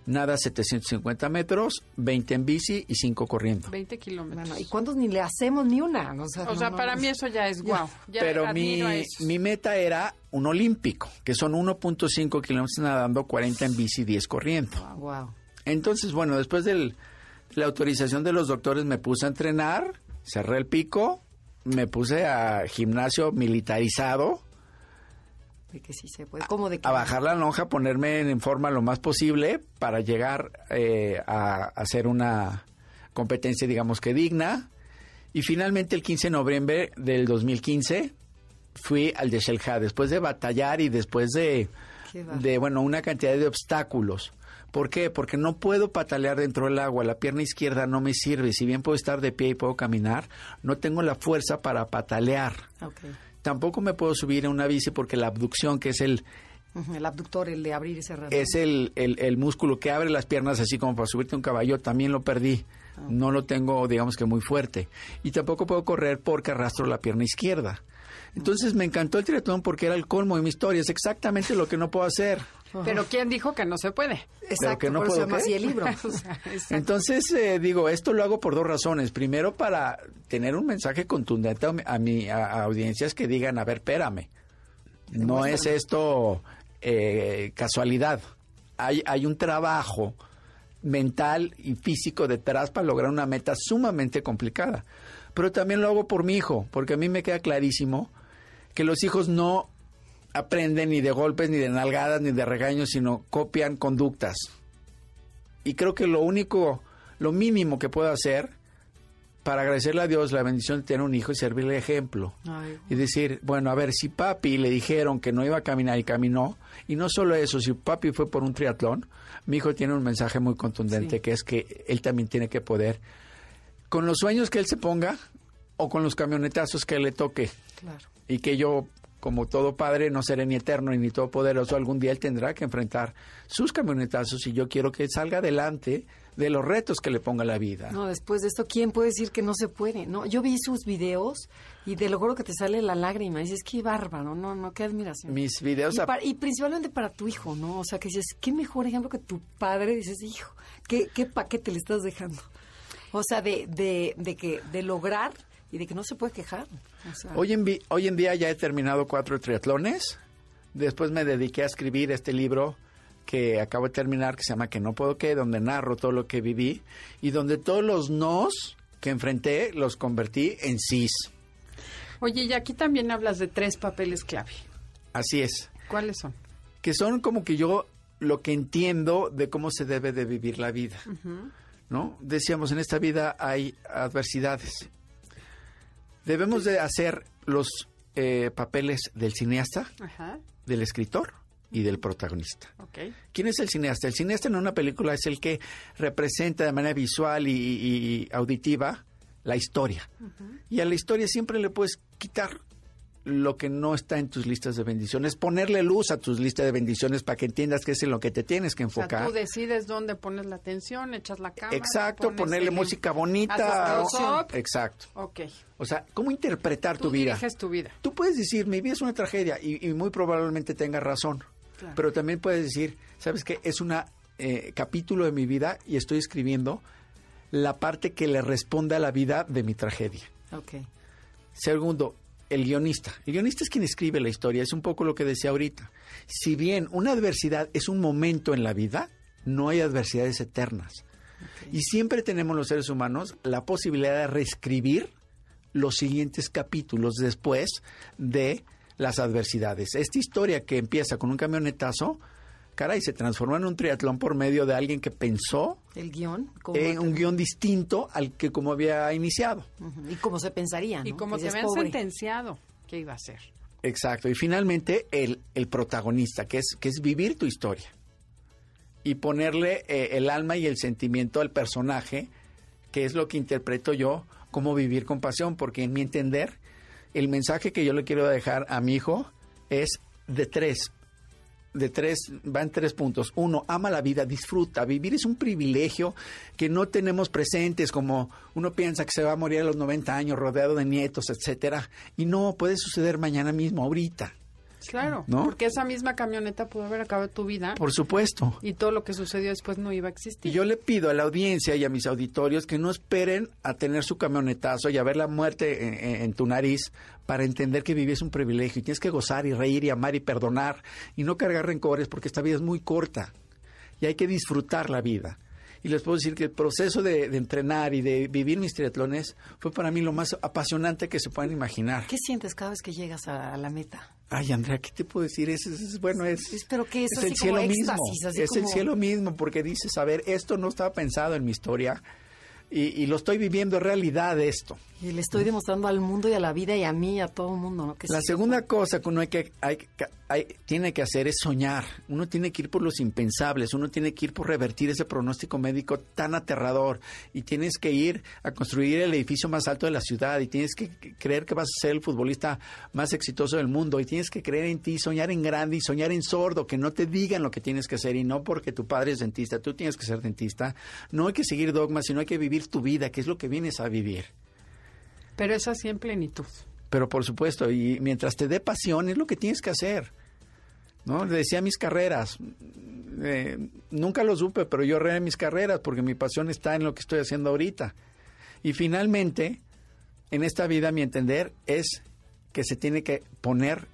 Nada 750 metros, 20 en bici y 5 corriendo. 20 kilómetros. Bueno, ¿y cuántos ni le hacemos ni una? O sea, o no, sea, no, para no. mí eso ya es guau. Pero mi, mi meta era un olímpico, que son 1.5 kilómetros nadando, 40 en bici, 10 corriendo. Ah, Wow. Entonces, bueno, después de la autorización de los doctores me puse a entrenar, cerré el pico, me puse a gimnasio militarizado, De que sí se puede. ¿Cómo de que? a bajar la lonja, ponerme en forma lo más posible para llegar eh, a hacer una competencia, digamos que digna. Y finalmente, el 15 de noviembre del 2015, fui al de Shelja, después de batallar y después de, de, bueno, una cantidad de obstáculos. ¿Por qué? Porque no puedo patalear dentro del agua, la pierna izquierda no me sirve, si bien puedo estar de pie y puedo caminar, no tengo la fuerza para patalear. Ok. Tampoco me puedo subir a una bici porque la abducción, que es el, El abductor, el de abrir y cerrar. es el, el, el músculo que abre las piernas así como para subirte a un caballo, también lo perdí. No lo tengo, digamos que muy fuerte. Y tampoco puedo correr porque arrastro la pierna izquierda. Entonces me encantó el triatlón porque era el colmo de mi historia. Es exactamente lo que no puedo hacer. Pero ¿quién dijo que no se puede? Exacto, que no por eso puedo, así el libro. O sea, exacto. Entonces, eh, digo, esto lo hago por dos razones. Primero, para tener un mensaje contundente a mi, a, mi- a- a audiencias que digan, a ver, espérame. No es esto eh, casualidad. Hay, hay un trabajo mental y físico detrás para lograr una meta sumamente complicada. Pero también lo hago por mi hijo, porque a mí me queda clarísimo que los hijos no aprenden ni de golpes, ni de nalgadas, ni de regaños, sino copian conductas. Y creo que lo único, lo mínimo que puedo hacer para agradecerle a Dios la bendición de tener un hijo y servirle ejemplo. Ay, Y decir, bueno, a ver, si papi le dijeron que no iba a caminar y caminó, y no solo eso, si papi fue por un triatlón, mi hijo tiene un mensaje muy contundente Sí. que es que él también tiene que poder, con los sueños que él se ponga o con los camionetazos que le toque, claro. y que yo, como todo padre, no seré ni eterno ni todopoderoso, algún día él tendrá que enfrentar sus camionetazos y yo quiero que salga adelante de los retos que le ponga la vida. No, después de esto, ¿quién puede decir que no se puede? No, yo vi sus videos y te lo juro que te sale la lágrima. Y dices, qué bárbaro, no, no, qué admiración. Mis videos... y, a- para- y principalmente para tu hijo, ¿no? O sea, que dices, qué mejor ejemplo que tu padre. Dices, hijo, ¿qué, qué paquete le estás dejando? O sea, de, de, de que de lograr y de que no se puede quejar. O sea, Hoy en, vi- hoy en día ya he terminado cuatro triatlones. Después me dediqué a escribir este libro que acabo de terminar, que se llama Que no puedo que, donde narro todo lo que viví y donde todos los nos que enfrenté los convertí en sís. Oye, y aquí también hablas de tres papeles clave. Así es. ¿Cuáles son? Que son como que yo lo que entiendo de cómo se debe de vivir la vida. ¿no? Decíamos, en esta vida hay adversidades. Debemos de hacer los eh, papeles del cineasta, Ajá. del escritor y del protagonista. ¿Quién es el cineasta? El cineasta en una película es el que representa de manera visual y, y- y auditiva la historia. Y a la historia siempre le puedes quitar lo que no está en tus listas de bendiciones, ponerle luz a tus listas de bendiciones para que entiendas qué es en lo que te tienes que O sea, enfocar. tú decides dónde pones la atención, echas la cámara. Exacto, ponerle el- música bonita. Exacto. Ok. O sea, ¿cómo interpretar Tú tu vida? tu vida. Tú puedes decir, mi vida es una tragedia y, y muy probablemente tengas razón. Claro. Pero también puedes decir, ¿sabes qué? Es un capítulo de mi vida y estoy escribiendo la parte que le responde a la vida de mi tragedia. Ok. Segundo, el guionista. El guionista es quien escribe la historia, es un poco lo que decía ahorita. Si bien una adversidad es un momento en la vida, no hay adversidades eternas. Y siempre tenemos los seres humanos la posibilidad de reescribir los siguientes capítulos después de las adversidades. Esta historia que empieza con un camionetazo, caray, se transforma en un triatlón por medio de alguien que pensó El guion. ¿cómo en un guion distinto al que como había iniciado. Y como se pensaría, ¿no? Y como Que es habían pobre. sentenciado, ¿qué iba a hacer? Exacto. Y finalmente el, el protagonista, que es, que es vivir tu historia. Y ponerle eh, el alma y el sentimiento al personaje, que es lo que interpreto yo como vivir con pasión, porque en mi entender, el mensaje que yo le quiero dejar a mi hijo es de tres. De tres, va en tres puntos. Uno, ama la vida, disfruta. Vivir es un privilegio que no tenemos presentes, como uno piensa que se va a morir a los 90 años rodeado de nietos, etcétera. Y no, puede suceder mañana mismo, ahorita. Claro, ¿No? porque esa misma camioneta pudo haber acabado tu vida Por supuesto. y todo lo que sucedió después no iba a Y existir. yo le pido a la audiencia y a mis auditorios que no esperen a tener su camionetazo y a ver la muerte en, en- en tu nariz para entender que vivir es un privilegio y tienes que gozar y reír y amar y perdonar y no cargar rencores porque esta vida es muy corta y hay que disfrutar la vida. Y les puedo decir que el proceso de, de entrenar y de vivir mis triatlones fue para mí lo más apasionante que se puedan imaginar. ¿Qué sientes cada vez que llegas a, a la meta? Ay, Andrea, ¿qué te puedo decir? Es, es- es- bueno, es, Es- pero ¿qué es? es Así el como cielo éxtasis, mismo. así es el cielo mismo, porque dices, a ver, esto no estaba pensado en mi historia y, y lo estoy viviendo en realidad esto. Y le estoy demostrando al mundo y a la vida y a mí, a todo el mundo, ¿no? Que La sí, segunda cosa que uno hay que, hay que- hay- tiene que hacer es soñar. Uno tiene que ir por los impensables, uno tiene que ir por revertir ese pronóstico médico tan aterrador y tienes que ir a construir el edificio más alto de la ciudad y tienes que creer que vas a ser el futbolista más exitoso del mundo y tienes que creer en ti, soñar en grande y soñar en sordo, que no te digan lo que tienes que hacer y no porque tu padre es dentista, tú tienes que ser dentista. No hay que seguir dogmas, sino hay que vivir tu vida, que es lo que vienes a vivir. Pero es así en plenitud. Pero por supuesto, y mientras te dé pasión, es lo que tienes que hacer. ¿No? Le decía mis carreras. eh, nunca lo supe, pero yo reé mis carreras porque mi pasión está en lo que estoy haciendo ahorita. Y finalmente, en esta vida, mi entender, es que se tiene que poner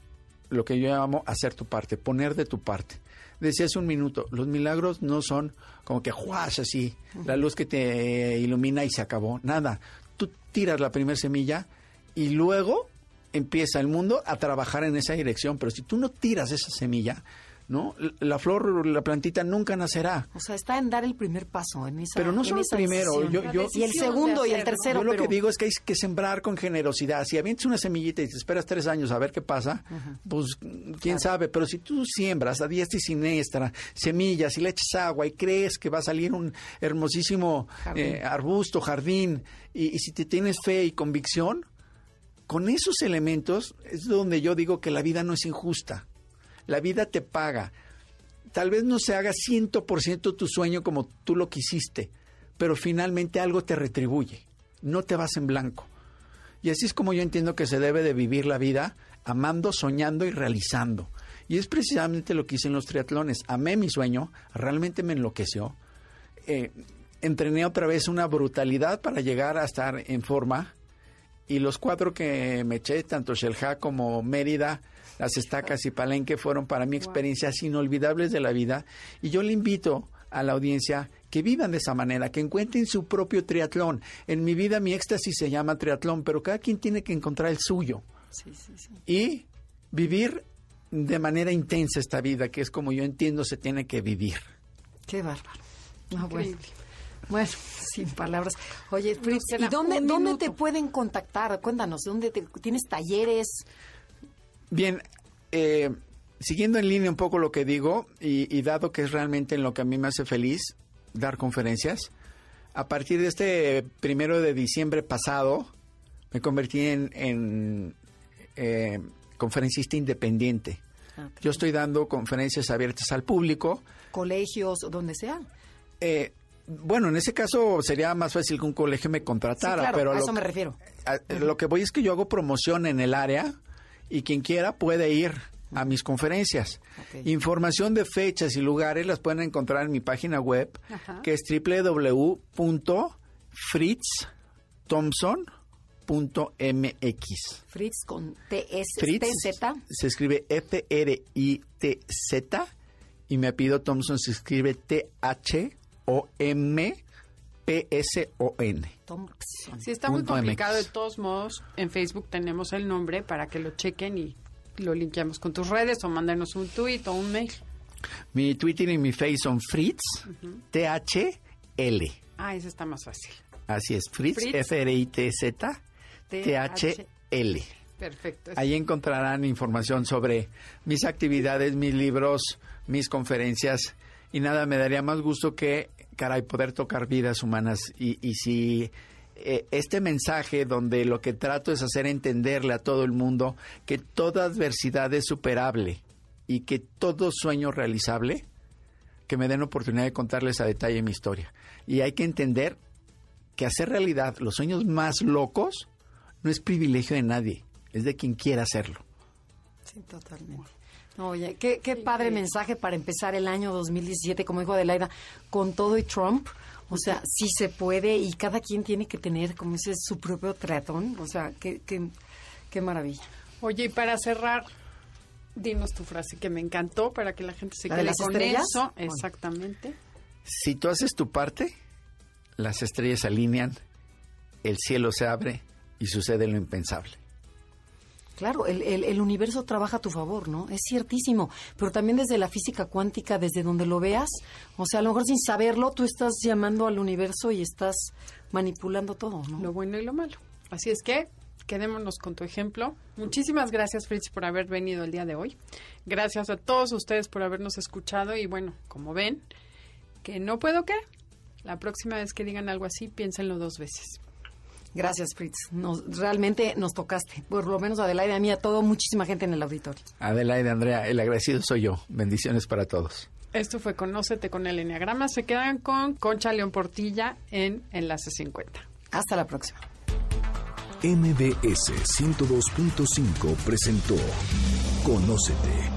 lo que yo llamo hacer tu parte, poner de tu parte. Decía hace un minuto, los milagros no son como que juas así, la luz que te ilumina y se acabó. Nada. Tiras la primera semilla y luego empieza el mundo a trabajar en esa dirección. Pero si tú no tiras esa semilla, ¿no? La flor, la plantita nunca nacerá. O sea, está en dar el primer paso en esa Pero no solo esa primero, decisión. yo- yo- y el segundo y el tercero, Yo lo pero que digo es que hay que sembrar con generosidad. Si avientas una semillita y te esperas tres años a ver qué pasa, pues quién sabe. Pero si tú siembras a diestra y siniestra semillas y le echas agua y crees que va a salir un hermosísimo Jardín. eh, arbusto, jardín, y, y si te tienes fe y convicción, con esos elementos es donde yo digo que la vida no es injusta. La vida te paga. Tal vez no se haga 100% tu sueño como tú lo quisiste, pero finalmente algo te retribuye. No te vas en blanco. Y así es como yo entiendo que se debe de vivir la vida, amando, soñando y realizando. Y es precisamente lo que hice en los triatlones. Amé mi sueño, realmente me enloqueció. Eh, entrené otra vez una brutalidad para llegar a estar en forma. Y los cuatro que me eché, tanto Shelja como Mérida, las estacas y Palenque, fueron para mí experiencias inolvidables de la vida. Y yo le invito a la audiencia que vivan de esa manera, que encuentren su propio triatlón. En mi vida mi éxtasis se llama triatlón, pero cada quien tiene que encontrar el suyo Sí, sí, sí. y vivir de manera intensa esta vida, que es como yo entiendo se tiene que vivir. Qué bárbaro. Ah, bueno. Bueno, sin palabras. Oye, Fritz, ¿y dónde, dónde te pueden contactar? Cuéntanos, ¿dónde tienes talleres? Bien, eh, siguiendo en línea un poco lo que digo y, dado que es realmente en lo que a mí me hace feliz dar conferencias, a partir de este primero de diciembre pasado me convertí en, eh, conferencista independiente. Ah, Yo estoy dando conferencias abiertas al público. Colegios, donde sea. Eh, bueno, en ese caso sería más fácil que un colegio me contratara, pero a eso me refiero. lo que voy es que yo hago promoción en el área y quien quiera puede ir a mis conferencias. Información de fechas y lugares las pueden encontrar en mi página web, que es www.fritzthompson.mx. Fritz con T-S-T-Z. Se escribe F-R-I-T-Z y me pido Thompson se escribe T-H-O-M. P-S-O-N. Sí, está muy complicado. De todos modos, en Facebook tenemos el nombre para que lo chequen y lo linkeamos con tus redes o mándanos un tweet o un mail. Mi Twitter y mi Face son Fritz, T-H-L. Ah, ese está más fácil. Así es, Fritz, F-R-I-T-Z, T-H-L. Perfecto. Ahí encontrarán información sobre mis actividades, mis libros, mis conferencias y nada, me daría más gusto que, caray, poder tocar vidas humanas y, y si eh, este mensaje donde lo que trato es hacer entenderle a todo el mundo que toda adversidad es superable y que todo sueño realizable, que me den oportunidad de contarles a detalle mi historia. Y hay que entender que hacer realidad los sueños más locos no es privilegio de nadie, es de quien quiera hacerlo. Sí, totalmente. Oye, qué, qué padre mensaje para empezar el año 2017, como dijo Adelaida, con todo y Trump. O sea, sí se puede y cada quien tiene que tener, como dice, su propio tratón. O sea, qué, qué, qué maravilla. Oye, y para cerrar, dinos tu frase que me encantó para que la gente se quede con eso. Exactamente. Si tú haces tu parte, las estrellas se alinean, el cielo se abre y sucede lo impensable. Claro, el, el, universo trabaja a tu favor, ¿no? Es ciertísimo, pero también desde la física cuántica, desde donde lo veas, o sea, a lo mejor sin saberlo, tú estás llamando al universo y estás manipulando todo, ¿no? Lo bueno y lo malo. Así es que quedémonos con tu ejemplo. Muchísimas gracias, Fritz, por haber venido el día de hoy. Gracias a todos ustedes por habernos escuchado y bueno, como ven, que no puedo qué. La próxima vez que digan algo así, piénsenlo dos veces. Gracias, Fritz. Nos, realmente nos tocaste. Por lo menos Adelaide, a mí, a todo, muchísima gente en el auditorio. Adelaide, Andrea, el agradecido soy yo. Bendiciones para todos. Esto fue Conócete con el Enneagrama. Se quedan con Concha León Portilla en Enlace 50. Hasta la próxima. MBS 102.5 presentó Conócete